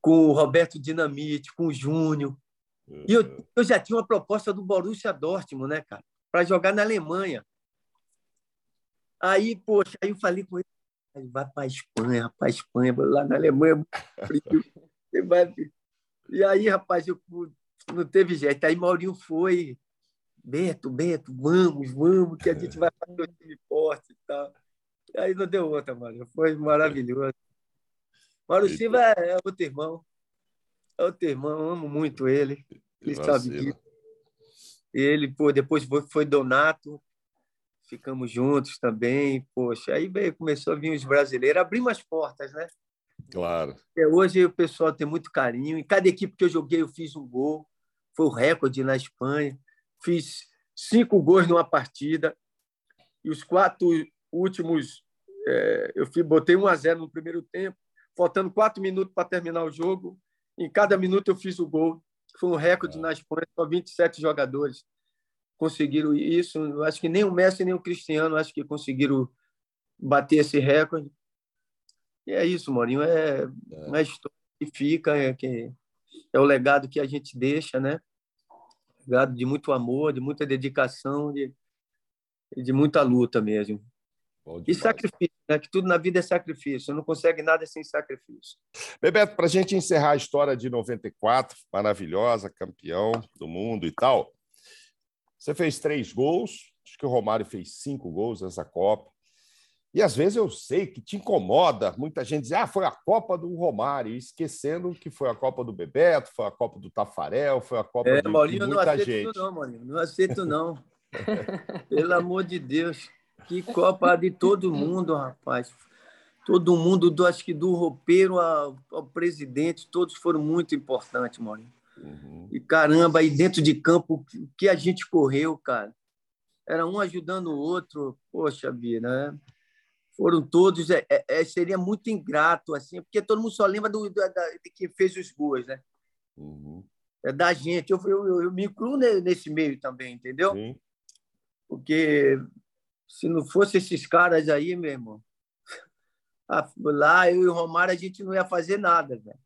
com o Roberto Dinamite, com o Júnior. E eu, eu já tinha uma proposta do Borussia Dortmund, né, cara? Para jogar na Alemanha. Aí, poxa, aí eu falei com ele, vai para a Espanha, rapaz, Espanha, lá na Alemanha, frio. vai... E aí, rapaz, eu não teve jeito. Aí Maurinho foi, Beto, Beto, vamos, vamos, que a gente vai fazer o time forte e tal. E aí não deu outra, mano. Foi maravilhoso. Mário Silva é outro irmão. É outro irmão, amo muito ele. Ele sabe disso. Ele, pô, depois foi, Donato, ficamos juntos também. Poxa, aí veio, começou a vir os brasileiros, abrimos as portas, né? Claro. Até hoje o pessoal tem muito carinho. Em cada equipe que eu joguei, eu fiz um gol. Foi o recorde na Espanha. Fiz cinco gols numa partida. E os quatro últimos, é, eu fiz, botei 1 a 0 no primeiro tempo, faltando quatro minutos para terminar o jogo. Em cada minuto eu fiz o gol. Foi um recorde é. na Espanha, só 27 jogadores conseguiram isso. Eu acho que nem o Messi nem o Cristiano acho que conseguiram bater esse recorde. E é isso, Maurinho. É, é. uma história que fica, é, que é o legado que a gente deixa, né? Legado de muito amor, de muita dedicação, de, de muita luta mesmo. E sacrifício, né? que tudo na vida é sacrifício. Você não consegue nada sem sacrifício. Bebeto, para a gente encerrar a história de 94, maravilhosa, campeão do mundo e tal, você fez três gols, acho que o Romário fez cinco gols nessa Copa. E às vezes eu sei que te incomoda muita gente dizer, ah, foi a Copa do Romário, esquecendo que foi a Copa do Bebeto, foi a Copa do Tafarel, foi a Copa é, de, Maurinho, de muita não aceito gente. Não, Maurinho, não aceito não. Pelo amor de Deus, que Copa de todo mundo, rapaz. Todo mundo, do, acho que do roupeiro ao, ao presidente, todos foram muito importantes, Maurinho. Uhum. E caramba, aí dentro de campo, o que a gente correu, cara. Era um ajudando o outro, poxa vida, né? Foram todos, é, é, é, seria muito ingrato, assim, porque todo mundo só lembra do, da, de quem fez os gols, né? Uhum. É da gente. Eu, eu, eu, eu, me incluo nesse meio também, entendeu? Sim. Porque se não fosse esses caras aí, meu irmão, lá eu e o Romário a gente não ia fazer nada, velho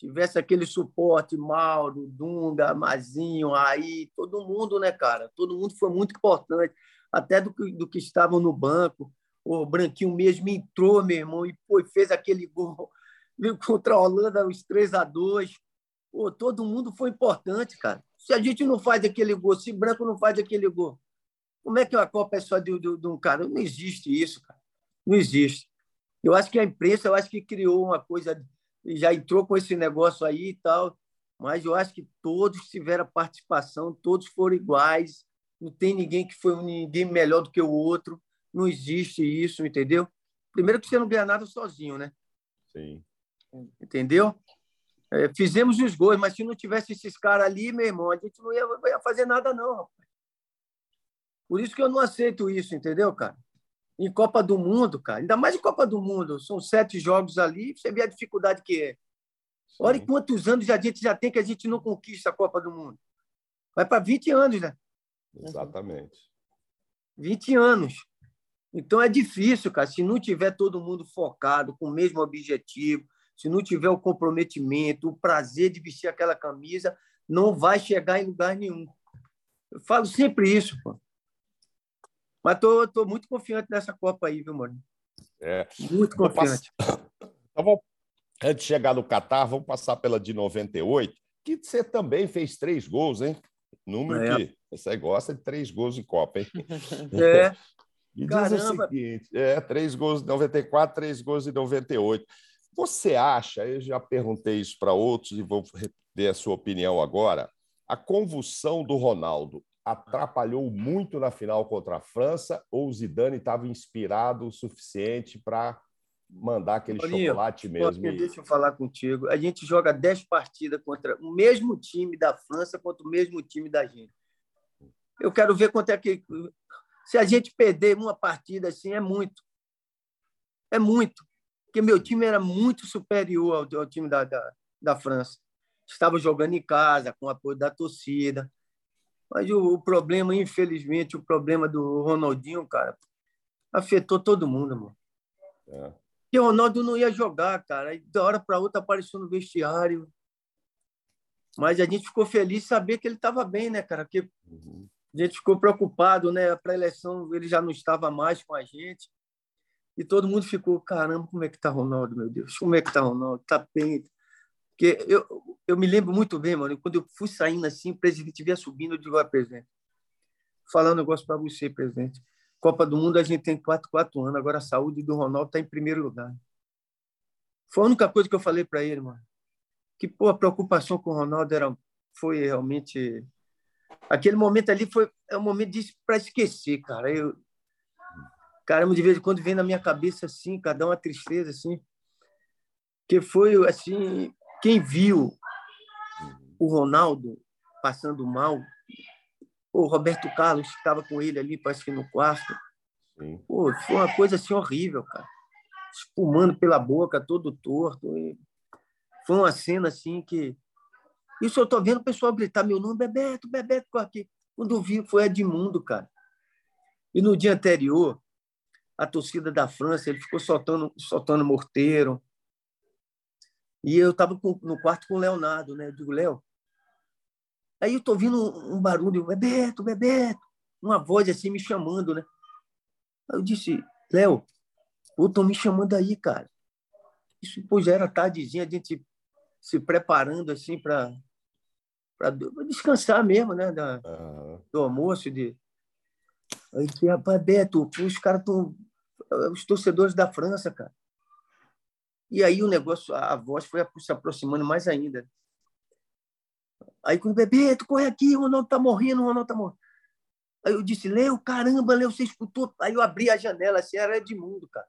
tivesse aquele suporte, Mauro, Dunga, Mazinho, aí, todo mundo, né, cara? Todo mundo foi muito importante, até do que, do que estavam no banco. O Branquinho mesmo entrou, meu irmão, e pô, fez aquele gol contra a Holanda, os 3 a 2 Pô, todo mundo foi importante, cara. Se a gente não faz aquele gol, se Branco não faz aquele gol, como é que a Copa é só de, de, de um cara? Não existe isso, cara. Não existe. Eu acho que a imprensa, eu acho que criou uma coisa já entrou com esse negócio aí e tal, mas eu acho que todos tiveram participação, todos foram iguais, não tem ninguém que foi ninguém melhor do que o outro, não existe isso, entendeu? Primeiro que você não ganha nada sozinho, né? Sim. Entendeu? É, fizemos os gols, mas se não tivesse esses caras ali, meu irmão, a gente não ia, não ia fazer nada, não, rapaz. Por isso que eu não aceito isso, entendeu, cara? em Copa do Mundo, cara. Ainda mais em Copa do Mundo. São sete jogos ali, você vê a dificuldade que é. Olha quantos anos a gente já tem que a gente não conquista a Copa do Mundo. Vai para 20 anos, né? Exatamente. 20 anos. Então é difícil, cara. Se não tiver todo mundo focado, com o mesmo objetivo, se não tiver o comprometimento, o prazer de vestir aquela camisa, não vai chegar em lugar nenhum. Eu falo sempre isso, pô. Mas tô, tô muito confiante nessa Copa aí, viu, mano? É. Muito confiante. Então, vamos, antes de chegar no Catar, vamos passar pela de 98, que você também fez três gols, hein? Número é. que você gosta de três gols em Copa, hein? É. E diz o seguinte: é, três gols em 94, três gols em 98. Você acha, eu já perguntei isso para outros e vou ter a sua opinião agora, a convulsão do Ronaldo atrapalhou muito na final contra a França ou o Zidane estava inspirado o suficiente para mandar aquele chocolate mesmo? Deixa eu falar contigo. A gente joga 10 partidas contra o mesmo time da França contra o mesmo time da gente. Eu quero ver quanto é que. Se a gente perder uma partida assim, é muito. É muito. Porque meu time era muito superior ao, ao time da, da, da França. Estava jogando em casa, com o apoio da torcida mas o, o, problema, infelizmente, o problema do Ronaldinho, cara, afetou todo mundo, mano. É. E o Ronaldo não ia jogar, cara. E da hora para outra apareceu no vestiário. Mas a gente ficou feliz saber que ele estava bem, né, cara? Porque uhum. a gente ficou preocupado, né? Para a eleição ele já não estava mais com a gente. E todo mundo ficou, caramba, como é que tá Ronaldo, meu Deus? Como é que tá Ronaldo? Tá bem. Porque eu, eu me lembro muito bem, mano, quando eu fui saindo assim, o presidente vinha subindo, eu digo, ah, presidente, falar um negócio para você, presidente. Copa do Mundo a gente tem 4, 4 anos, agora a saúde do Ronaldo está em primeiro lugar. Foi a única coisa que eu falei para ele, mano. Que pô, a preocupação com o Ronaldo era, foi realmente. Aquele momento ali foi é um momento para esquecer, cara. Eu, caramba, de vez em quando vem na minha cabeça assim, cada uma tristeza assim. Que foi assim, quem viu o Ronaldo passando mal, o Roberto Carlos estava com ele ali, parece que no quarto. Pô, foi uma coisa assim horrível, cara espumando pela boca, todo torto. E foi uma cena assim que. Isso eu tô vendo o pessoal gritar meu nome, Bebeto, Bebeto, aqui. Quando eu vi, foi Edmundo, cara. E no dia anterior, a torcida da França, ele ficou soltando, soltando morteiro. E eu estava no quarto com o Leonardo, né? Eu digo, Léo. Aí eu tô ouvindo um barulho, Bebeto, Bebeto, uma voz assim me chamando, né? Aí eu disse, Léo, estão me chamando aí, cara. Isso, pô, já era tardezinha, a gente se preparando assim para descansar mesmo, né? Da, uhum. Do almoço. De... Aí disse, rapaz, Beto, os caras estão. Os torcedores da França, cara. E aí o negócio, a voz foi se aproximando mais ainda. Aí quando Bebeto, corre aqui, o Ronaldo tá morrendo, o Ronaldo tá morrendo. Aí eu disse, Leo, caramba, Leo, você escutou? Aí eu abri a janela, assim, era Edmundo, cara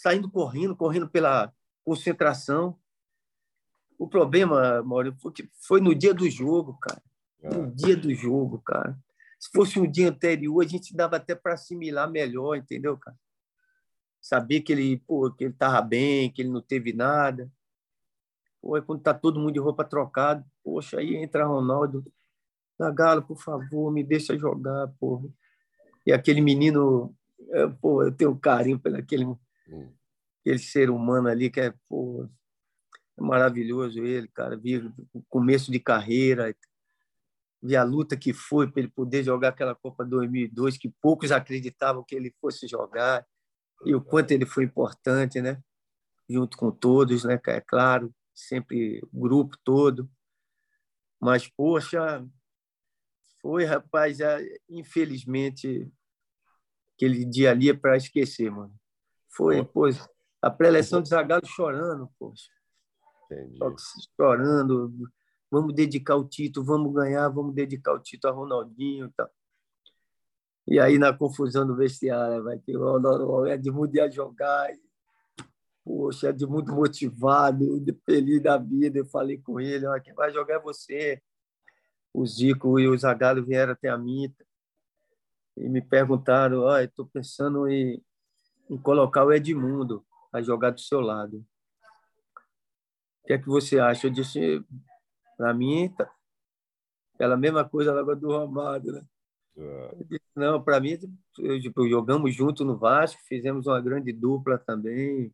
saindo correndo, correndo pela concentração. O problema, Mauro, foi, foi no dia do jogo, cara. No é. dia do jogo, cara. Se fosse um dia anterior, a gente dava até para assimilar melhor, entendeu, cara? Saber que ele, pô, que ele estava bem, que ele não teve nada. Pô, é quando tá todo mundo de roupa trocada, poxa, aí entra Ronaldo. Galo, por favor, me deixa jogar, porra. E aquele menino, pô, eu tenho carinho pelo aquele Aquele ser humano ali que é, pô, é maravilhoso ele, cara. Vi o começo de carreira, vi a luta que foi para ele poder jogar aquela Copa 2002, que poucos acreditavam que ele fosse jogar, e o quanto ele foi importante, né? Junto com todos, né? É claro, sempre o grupo todo. Mas, poxa, foi, rapaz, é, infelizmente, aquele dia ali é para esquecer, mano. Foi, pois, a pré-eleição de Zagallo chorando, poxa. Entendi. Chorando, vamos dedicar o título, vamos ganhar, vamos dedicar o título a Ronaldinho e tal. E aí, na confusão do vestiário, vai ter o Edmundo ia jogar. Poxa, Edmundo motivado, feliz da vida. Eu falei com ele: ó, quem vai jogar é você. O Zico e o Zagallo vieram até a mim e me perguntaram: ó, estou pensando em em colocar o Edmundo a jogar do seu lado. O que é que você acha? Eu disse, para mim, tá, aquela mesma coisa lá do Romário, né? Não, para mim, eu, tipo, jogamos junto no Vasco, fizemos uma grande dupla também.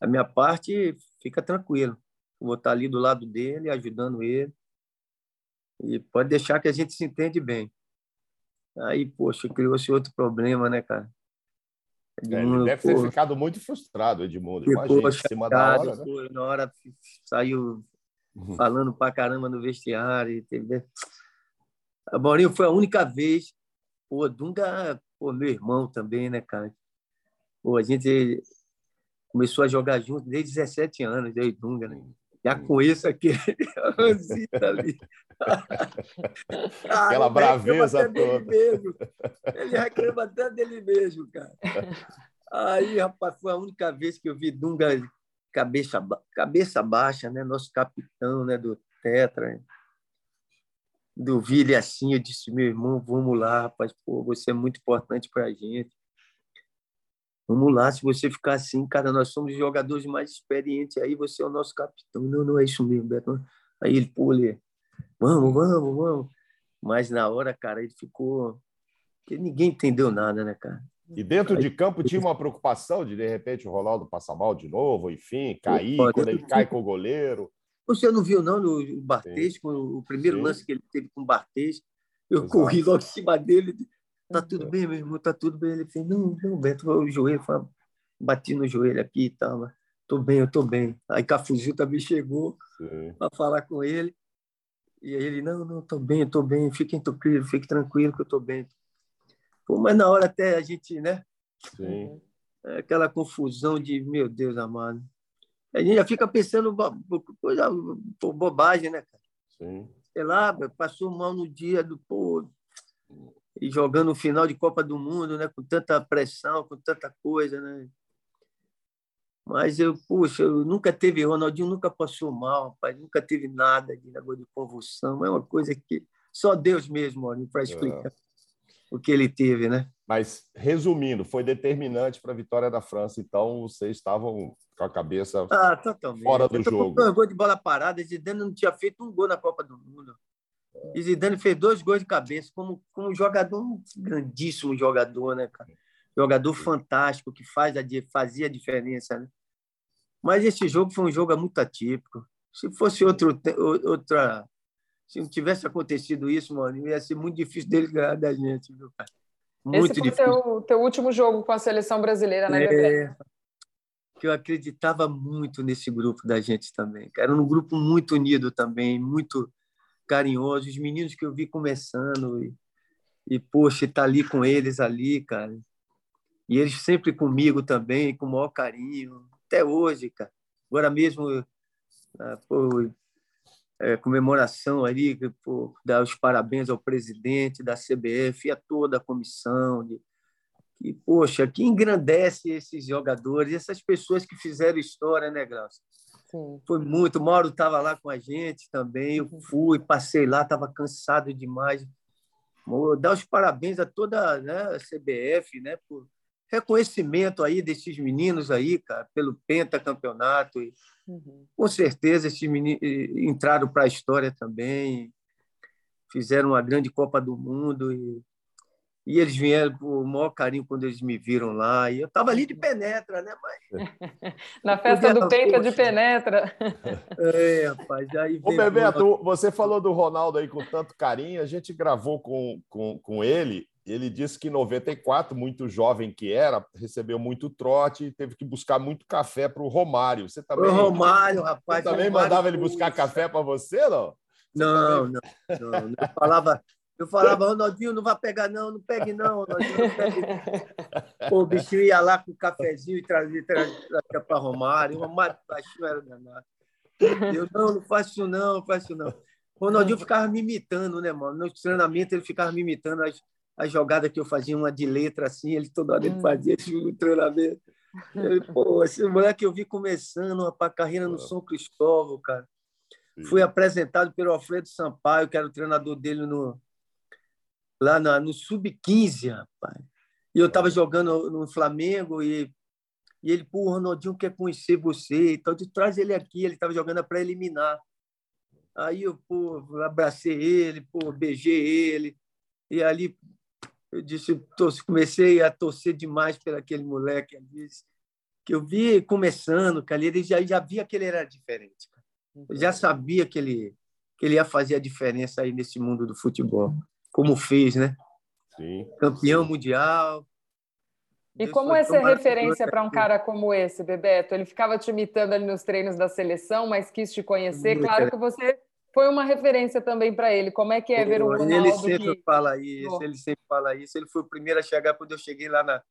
A minha parte fica tranquilo. vou estar ali do lado dele, ajudando ele. E pode deixar que a gente se entende bem. Aí, poxa, criou-se outro problema, né, cara? Edmundo, é, ele deve ter ficado muito frustrado, Edmundo. Imagina, em cima da hora. Né? na hora saiu uhum. falando pra caramba no vestiário. Teve... A Maurinho foi a única vez. Pô, Dunga, pô, meu irmão também, né, cara? Pô, a gente começou a jogar junto desde 17 anos, eu e Dunga, né? Já conheço aquele Ranzita ali. Aquela braveza toda. Mesmo. Ele reclama até dele mesmo, cara. Aí, rapaz, foi a única vez que eu vi Dunga cabeça, cabeça baixa, né? Nosso capitão né? do Tetra. Do Vile assim, eu disse, meu irmão, vamos lá, rapaz, pô, você é muito importante para a gente. Vamos lá, se você ficar assim, cara, nós somos jogadores mais experientes, aí você é o nosso capitão. Não, não é isso mesmo, Beto. Aí ele, pô, ele, vamos, vamos, vamos. Mas na hora, cara, ele ficou. Porque ninguém entendeu nada, né, cara? E dentro de campo tinha uma preocupação de, de repente, o Ronaldo passar mal de novo, enfim, cair, quando ele cai com o goleiro. Você não viu, não, no Bartês, o primeiro Sim. lance que ele teve com o Bartês? Eu Exato. corri logo em cima dele. Tá tudo bem, meu irmão, tá tudo bem. Ele fez, não, não, Beto, o joelho, bati no joelho aqui e tal. Tô bem, eu tô bem. Aí Cafuzinho também chegou para falar com ele. E aí ele, não, não, tô bem, tô bem, fiquem tranquilo, fique tranquilo que eu tô bem. Pô, mas na hora até a gente, né? Sim. É aquela confusão de, meu Deus amado. A gente já fica pensando coisa, bobagem, né, cara? Sim. Sei lá, passou mal no dia do pô, e jogando o final de Copa do Mundo, né? Com tanta pressão, com tanta coisa, né? Mas eu, puxa, eu nunca teve, Ronaldinho nunca passou mal, rapaz, nunca teve nada de negócio de convulsão. É uma coisa que só Deus mesmo para explicar é. O que ele teve, né? Mas, resumindo, foi determinante para a vitória da França, então vocês estavam com a cabeça ah, fora do jogo. Um gol de bola parada, Zidane não tinha feito um gol na Copa do Mundo. E Zidane fez dois gols de cabeça, como, como jogador, um grandíssimo jogador, né, cara? Jogador fantástico, que faz a, fazia a diferença, né? Mas esse jogo foi um jogo muito atípico. Se fosse outro, outra. Se não tivesse acontecido isso, mano, ia ser muito difícil dele ganhar da gente, viu, cara? Muito Esse foi difícil. Teu, teu último jogo com a seleção brasileira, né? É, que eu acreditava muito nesse grupo da gente também. Era um grupo muito unido também, muito carinhoso. Os meninos que eu vi começando e, e poxa, estar tá ali com eles ali, cara. E eles sempre comigo também, com o maior carinho, até hoje, cara. Agora mesmo, ah, pô, é, comemoração ali, pô, dar os parabéns ao presidente da CBF e a toda a comissão, de, que, poxa, que engrandece esses jogadores, essas pessoas que fizeram história, né, Glaucio? Sim. Foi muito. O Mauro estava lá com a gente também. Eu uhum. fui, passei lá, estava cansado demais. Dar os parabéns a toda né, a CBF, né, por reconhecimento aí desses meninos aí, cara, pelo pentacampeonato. E, uhum. Com certeza esses meninos entraram para a história também, fizeram uma grande Copa do Mundo e e eles vieram com o maior carinho quando eles me viram lá. E eu estava ali de penetra, né, mãe? Na festa do Penca de penetra. É, rapaz. Aí Ô, Bebeto, você falou do Ronaldo aí com tanto carinho. A gente gravou com, com, com ele. Ele disse que em 94, muito jovem que era, recebeu muito trote e teve que buscar muito café para o Romário. Você também, o Romário, rapaz. Você também Romário mandava ele buscar café para você, não? Não, não, não, não. Eu falava, eu falava, Ronaldinho, não vai pegar, não, não pegue, não, Ronaldinho, não pegue. Pô, o bichinho ia lá com o cafezinho e trazia, trazia para Romário. O Romário baixinho era danado. Eu, não, não faço isso, não, não faço isso, não. O Ronaldinho ficava me imitando, né, mano? No treinamento ele ficava me imitando as, as jogadas que eu fazia, uma de letra assim, ele toda hora ele hum. fazia esse treinamento. Eu, pô, esse moleque eu vi começando a carreira no São Cristóvão, cara. Fui apresentado pelo Alfredo Sampaio, que era o treinador dele no, lá na, no Sub-15, rapaz. E eu estava jogando no Flamengo e, e ele, pô, o Ronaldinho quer conhecer você, então de traz ele aqui, ele estava jogando para eliminar. Aí eu, pô, abracei ele, pô, beijei ele, e ali eu disse, comecei a torcer demais pelo aquele moleque ali, que eu vi começando, ali ele já, já via que ele era diferente. Eu já sabia que ele, que ele ia fazer a diferença aí nesse mundo do futebol como fez, né? Sim. Campeão sim. mundial. E como é ser referência para um cara como esse, Bebeto? Ele ficava te imitando ali nos treinos da seleção, mas quis te conhecer. Claro que você foi uma referência também para ele. Como é que é ver o Ronaldo? Ele sempre que... fala isso, ele sempre fala isso. Ele foi o primeiro a chegar quando eu cheguei lá na,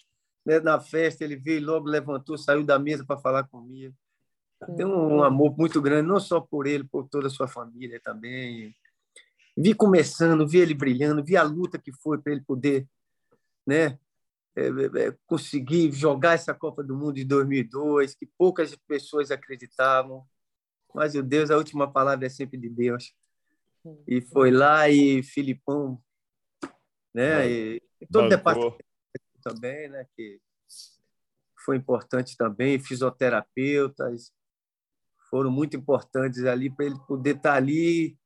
né, na festa. Ele veio logo, levantou, saiu da mesa para falar comigo. Tem um, um amor muito grande, não só por ele, por toda a sua família também vi começando, vi ele brilhando, vi a luta que foi para ele poder né, é, é, é, conseguir jogar essa Copa do Mundo de 2002, que poucas pessoas acreditavam. Mas, meu Deus, a última palavra é sempre de Deus. E foi lá e Filipão, né, e todo o departamento também, né, que foi importante também, fisioterapeutas foram muito importantes ali para ele poder estar ali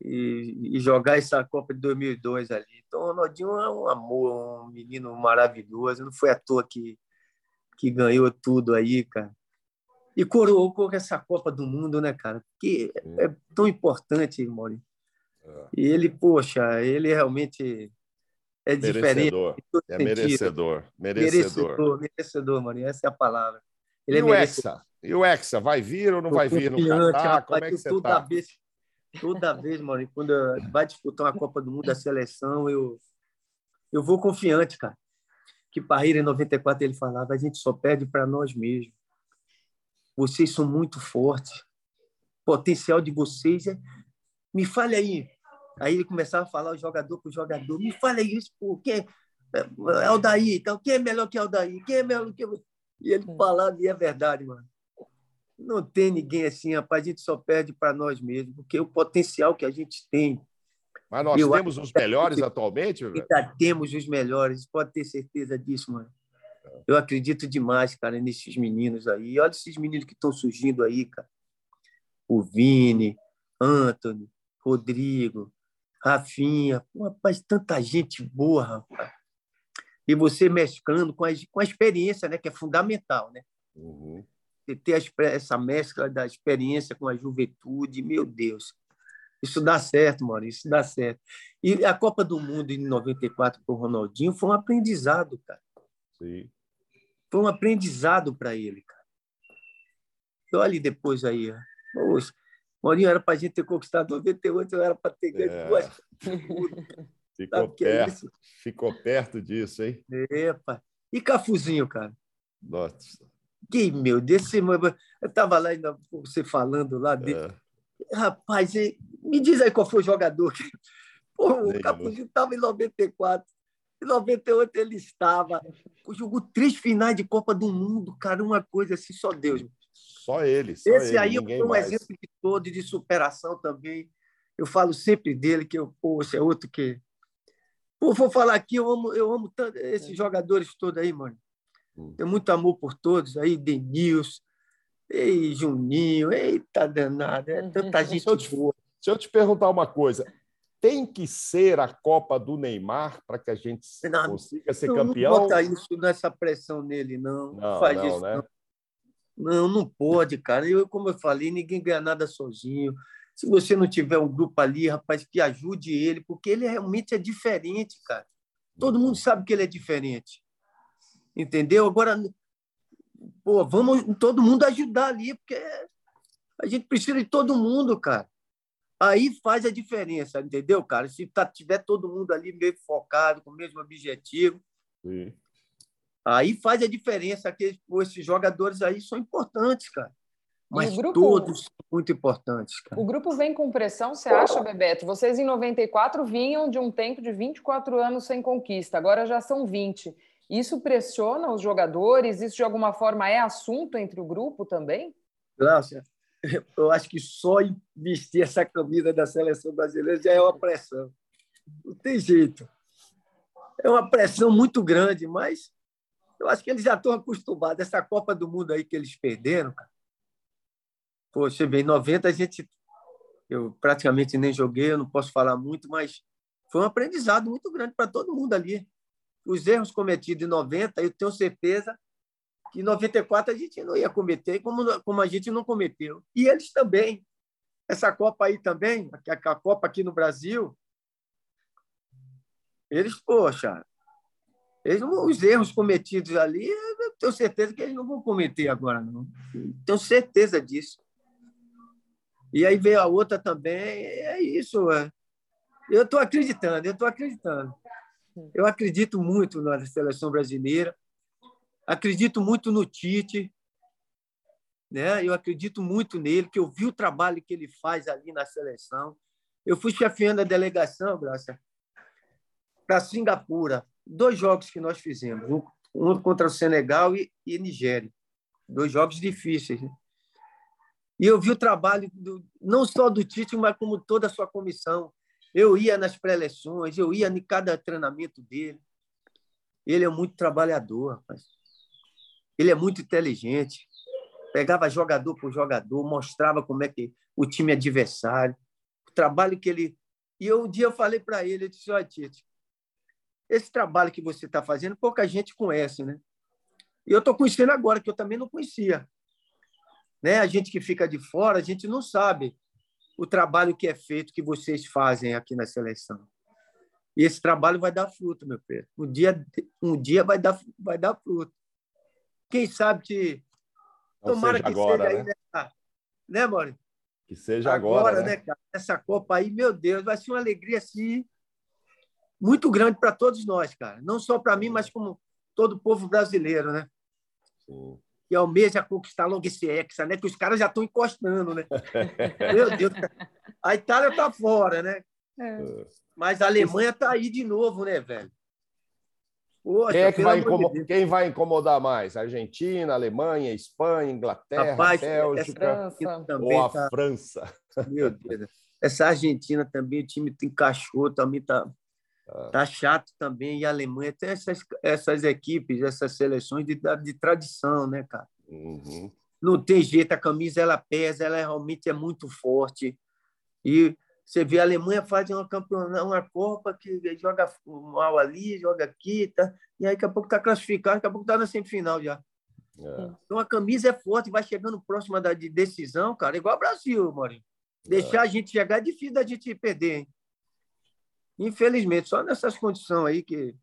e, e, jogar essa Copa de 2002 ali. Então, o Ronaldinho é um amor, um menino maravilhoso. Não foi à toa que, que ganhou tudo aí, cara. E coroou com essa Copa do Mundo, né, cara? Que é tão importante, Maurício. É. E ele, poxa, ele realmente é diferente. Merecedor. É merecedor. Merecedor. Merecedor, merecedor, Maurício. Essa é a palavra. Ele e é o Hexa? E o Hexa, vai vir ou não Tô vai vir no confiante, Catar? rapaz, Como é que você toda tá? vez, toda vez, mano, quando vai disputar uma Copa do Mundo da seleção, eu, eu vou confiante, cara. Que Parreira, em 94, ele falava: a gente só perde para nós mesmos. Vocês são muito fortes. O potencial de vocês é. Me fale aí. Aí ele começava a falar o jogador por jogador. Me fale aí isso, pô. Quem é? É Aldair, então. Quem é melhor que Aldair? Quem é melhor que. E ele falava, e é verdade, mano. Não tem ninguém assim, rapaz. A gente só perde para nós mesmos, porque o potencial que a gente tem Mas nós Eu temos os melhores atualmente, velho? Ainda temos os melhores, pode ter certeza disso, mano. Eu acredito demais, cara, nesses meninos aí. Olha esses meninos que estão surgindo aí, cara. O Vini, Anthony, Rodrigo, Rafinha. Rapaz, tanta gente boa, rapaz. E você mesclando com a, com a experiência, né? Que é fundamental, né? Uhum. Você ter a essa mescla da experiência com a juventude, meu Deus. Isso dá certo, mano, isso dá certo. E a Copa do Mundo em 94 para o Ronaldinho foi um aprendizado, cara. Sim. Foi um aprendizado para ele, cara. E olha depois aí. ó. Poxa, Maurinho era para a gente ter conquistado 98, eu era para ter ganho É. duas. Ficou Sabe é perto, isso? ficou perto disso, hein? É, pá. E Cafuzinho, cara? Nossa. Que meu Deus, esse- eu estava lá ainda você falando lá dele. É. Rapaz, me diz aí qual foi o jogador. que- Pô, o Capuzinho estava em 94. Em 98 ele estava. Jogou três finais de Copa do Mundo, cara. Uma coisa assim, só Deus. Só ele, só Esse ele, aí foi um mais. exemplo de todo de superação também. Eu falo sempre dele, que eu, poxa, é outro que. Pô, vou falar aqui, eu amo, eu amo tanto esses jogadores todos aí, mano. Hum. Tenho muito amor por todos aí, Denilson, ei, Juninho, eita danada, é tanta gente eu te- boa. Deixa eu te perguntar uma coisa. Tem que ser a Copa do Neymar para que a gente Não, consiga ser não, campeão? Não bota isso nessa pressão nele, não. Não, Não, faz não, isso, né? não. Não, não pode, cara. Eu, como eu falei, ninguém ganha nada sozinho. Se você não tiver um grupo ali, rapaz, que ajude ele, porque ele realmente é diferente, cara. Todo mundo sabe que ele é diferente. Entendeu? Agora, pô, vamos todo mundo ajudar ali, porque a gente precisa de todo mundo, cara. Aí faz a diferença, entendeu, cara? Se tá, tiver todo mundo ali meio focado, com o mesmo objetivo, Sim. Aí faz a diferença. Aqueles, pô, esses jogadores aí são importantes, cara. Mas grupo- todos são muito importantes, cara. O grupo vem com pressão, você acha, Bebeto? Vocês em 94 vinham de um tempo de 24 anos sem conquista, agora já são 20. Isso pressiona os jogadores? Isso de alguma forma é assunto entre o grupo também? Glaucia, eu acho que só vestir essa camisa da seleção brasileira já é uma pressão. Não tem jeito. É uma pressão muito grande, mas eu acho que eles já estão acostumados. Essa Copa do Mundo aí que eles perderam, cara. Poxa, bem, em 90 a gente. Eu praticamente nem joguei, eu não posso falar muito, mas foi um aprendizado muito grande para todo mundo ali. Os erros cometidos em 90, eu tenho certeza que em 94 a gente não ia cometer, como, como a gente não cometeu. E eles também. Essa Copa aí também, a, a Copa aqui no Brasil, eles, poxa, eles os erros cometidos ali, eu tenho certeza que eles não vão cometer agora, não. Tenho certeza disso. E aí veio a outra também, é isso. É. Eu estou acreditando, eu estou acreditando. Eu acredito muito na seleção brasileira, acredito muito no Tite, né? Eu acredito muito nele, que eu vi o trabalho que ele faz ali na seleção. Eu fui chefiando a delegação, Graça, para Singapura. Dois jogos que nós fizemos, um, contra o Senegal e, e Nigéria. Dois jogos difíceis. Né? E eu vi o trabalho do, não só do Tite, mas como toda a sua comissão. Eu ia nas pré-eleções, eu ia em cada treinamento dele. Ele é muito trabalhador, rapaz. Ele é muito inteligente. Pegava jogador por jogador, mostrava como é que o time adversário, o trabalho que ele. E eu, um dia eu falei para ele, eu disse: olha, Tite, esse trabalho que você está fazendo, pouca gente conhece, né? E eu estou conhecendo agora, que eu também não conhecia. Né? A gente que fica de fora, a gente não sabe o trabalho que é feito, que vocês fazem aqui na seleção. E esse trabalho vai dar fruto, meu filho. Um dia, um dia vai, dar, vai dar fruto. Quem sabe que Tomara que agora, seja né? aí nessa, né, Maurício? Que seja agora, agora né? né, cara? Essa Copa aí, meu Deus, vai ser uma alegria assim muito grande para todos nós, cara. Não só para mim, mas como todo o povo brasileiro, né? Sim. E almeja conquistar logo esse hexa, né? Que os caras já estão encostando, né? meu Deus. A Itália está fora, né? É. Mas a Alemanha está aí de novo, né, velho? Poxa, quem, é que vai incomodar, quem vai incomodar mais? Argentina, Alemanha, Espanha, Inglaterra, Rapaz, Bélgica ou a tá... França? Meu Deus. Essa Argentina também, o time encaixou, também tá, ah. tá chato também. E a Alemanha tem essas, essas equipes, essas seleções de, de tradição, né, cara? Uhum. Não tem jeito, a camisa ela pesa, ela realmente é muito forte. E você vê a Alemanha faz uma campeonato, uma Copa que joga mal ali, joga aqui, tá? e aí daqui a pouco está classificado, daqui a pouco está na semifinal já. É. Então a camisa é forte, vai chegando próxima da de decisão, cara, igual o Brasil, Maurinho. Deixar é. a gente chegar é difícil da gente perder, hein? Infelizmente, só nessas condições aí que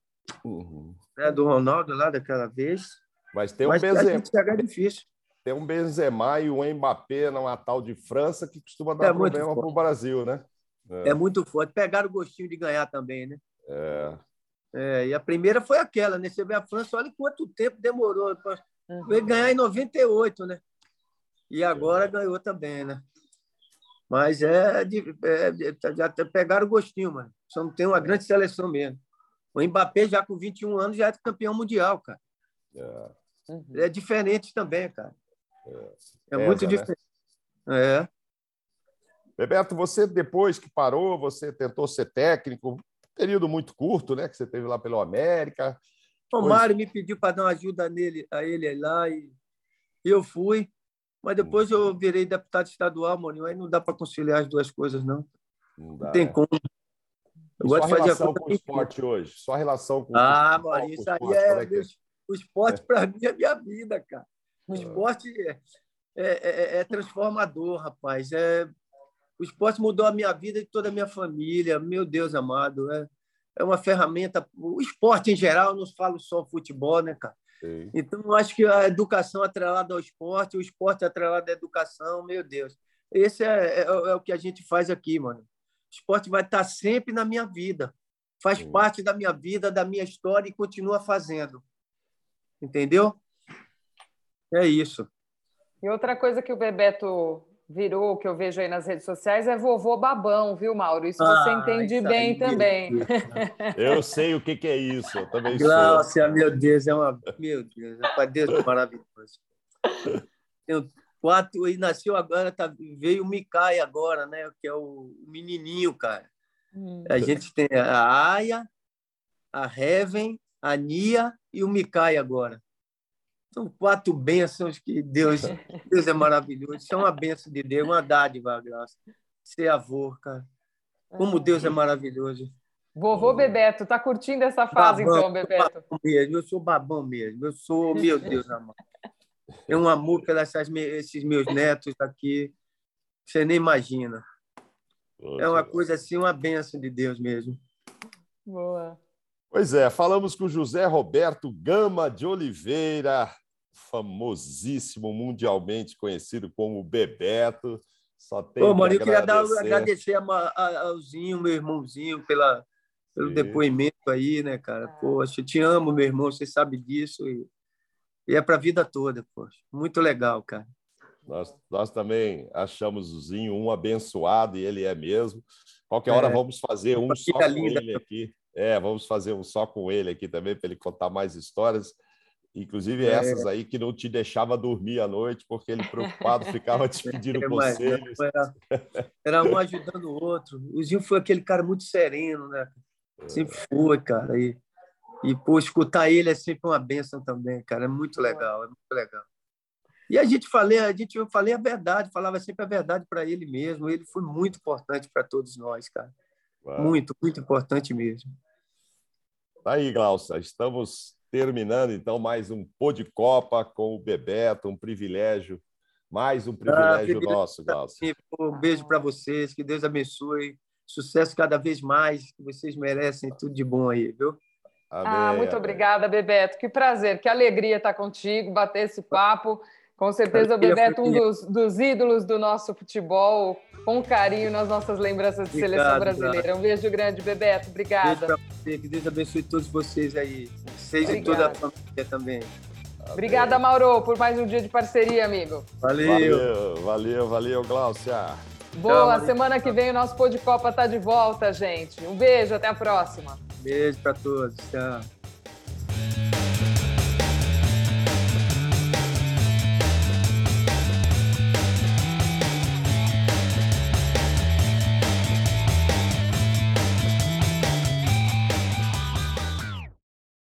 uhum. né, do Ronaldo lá daquela vez. Mas tem um Mas Benzema. chegar é difícil. Tem um Benzema e um Mbappé numa tal de França que costuma dar é problema para o Brasil, né? É. é. muito forte. Pegaram o gostinho de ganhar também, né? É. é. E a primeira foi aquela, né? Você vê a França, olha quanto tempo demorou. para uhum. ganhar em 98, né? E agora é. ganhou também, né? Mas é, é, já pegaram o gostinho, mano. Só não tem uma grande seleção mesmo. O Mbappé, já com 21 anos, já é campeão mundial, cara. É, uhum. é diferente também, cara. É, é muito né? diferente. É. Bebeto, você depois que parou, você tentou ser técnico, período muito curto, né? Que você teve lá pelo América. O pois... Mário me pediu para dar uma ajuda nele, a ele lá e eu fui. Mas depois eu virei deputado estadual, Moninho. Aí não dá para conciliar as duas coisas, não. Não, dá, não tem né? como. Eu gosto de fazer relação com o esporte hoje? Só a relação com ah, o Ah, isso aí é, é, é, o esporte para mim é minha vida, cara. O ah. esporte é, é, é, é transformador, rapaz. É, o esporte mudou a minha vida e toda a minha família. Meu Deus amado, é, é uma ferramenta. O esporte em geral, não falo só futebol, né, cara? Sim. Então, acho que a educação atrelada ao esporte, o esporte atrelado à educação, meu Deus. Esse é, é, é, o que a gente faz aqui, mano. O esporte vai estar sempre na minha vida. Faz Sim. parte da minha vida, da minha história e continua fazendo. Entendeu? É isso. E outra coisa que o Bebeto virou, que eu vejo aí nas redes sociais, é vovô babão, viu, Mauro? Isso ah, você entende bem aí, também. Eu sei o que, que é isso, eu também Gláucia, sou. meu Deus, é uma... Meu Deus, é Deus é maravilhoso. Tenho quatro, e nasceu agora, tá, veio o Micai agora, né? Que é o menininho, cara. Hum. A gente tem a Aya, a Heaven, a Nia e o Micai agora. São quatro bênçãos que Deus, Deus é maravilhoso. Isso é uma bênção de Deus, uma dádiva, graça. Ser avô, cara. Como Deus é maravilhoso. Vovô Bebeto, tá curtindo essa fase babão, então, Bebeto? Mesmo, eu sou babão mesmo. Eu sou, meu Deus amado. É um amor pelos esses meus netos aqui. Você nem imagina. É uma coisa assim, uma bênção de Deus mesmo. Boa. Pois é, falamos com José Roberto Gama de Oliveira, famosíssimo, mundialmente conhecido como Bebeto. Só tem Ô, mano, eu queria dar, agradecer ao Zinho, meu irmãozinho, pela, pelo Sim. depoimento aí, né, cara? Poxa, eu te amo, meu irmão, você sabe disso. E, e é para a vida toda, poxa. Muito legal, cara. Nós, nós também achamos o Zinho um abençoado, e ele é mesmo. Qualquer hora é. vamos fazer um só com ele aqui. É, vamos fazer um só com ele aqui também, para ele contar mais histórias. Inclusive é. essas aí que não te deixava dormir à noite, porque ele preocupado ficava te pedindo é, conselhos. Era, era, um ajudando o outro. O Zinho foi aquele cara muito sereno, né? Sempre foi, cara. E, e pô, escutar ele é sempre uma benção também, cara. É muito legal, é muito legal. E a gente falei, a gente eu falei a verdade, falava sempre a verdade para ele mesmo. Ele foi muito importante para todos nós, cara. Uau. Muito, muito importante mesmo. Tá aí, Glaucia. Estamos terminando então mais um Pô de Copa com o Bebeto, um privilégio, mais um privilégio ah, nosso, Glaucia. Um beijo para vocês, que Deus abençoe, sucesso cada vez mais, que vocês merecem tudo de bom aí, viu? Amém, ah, muito amém. obrigada, Bebeto. Que prazer, que alegria estar contigo, bater esse papo. Com certeza o Bebeto, um dos, dos, ídolos do nosso futebol, com carinho nas nossas lembranças de Obrigado, seleção brasileira. Um beijo grande, Bebeto. Obrigada. Beijo você, que Deus abençoe todos vocês aí. Vocês e toda a família também. Obrigada, Mauro, por mais um dia de parceria, amigo. Valeu. Valeu, valeu, valeu Glaucia. Boa, Tchau, semana que vem o nosso Pô de Copa tá de volta, gente. Um beijo, até a próxima. Beijo para todos. Tchau.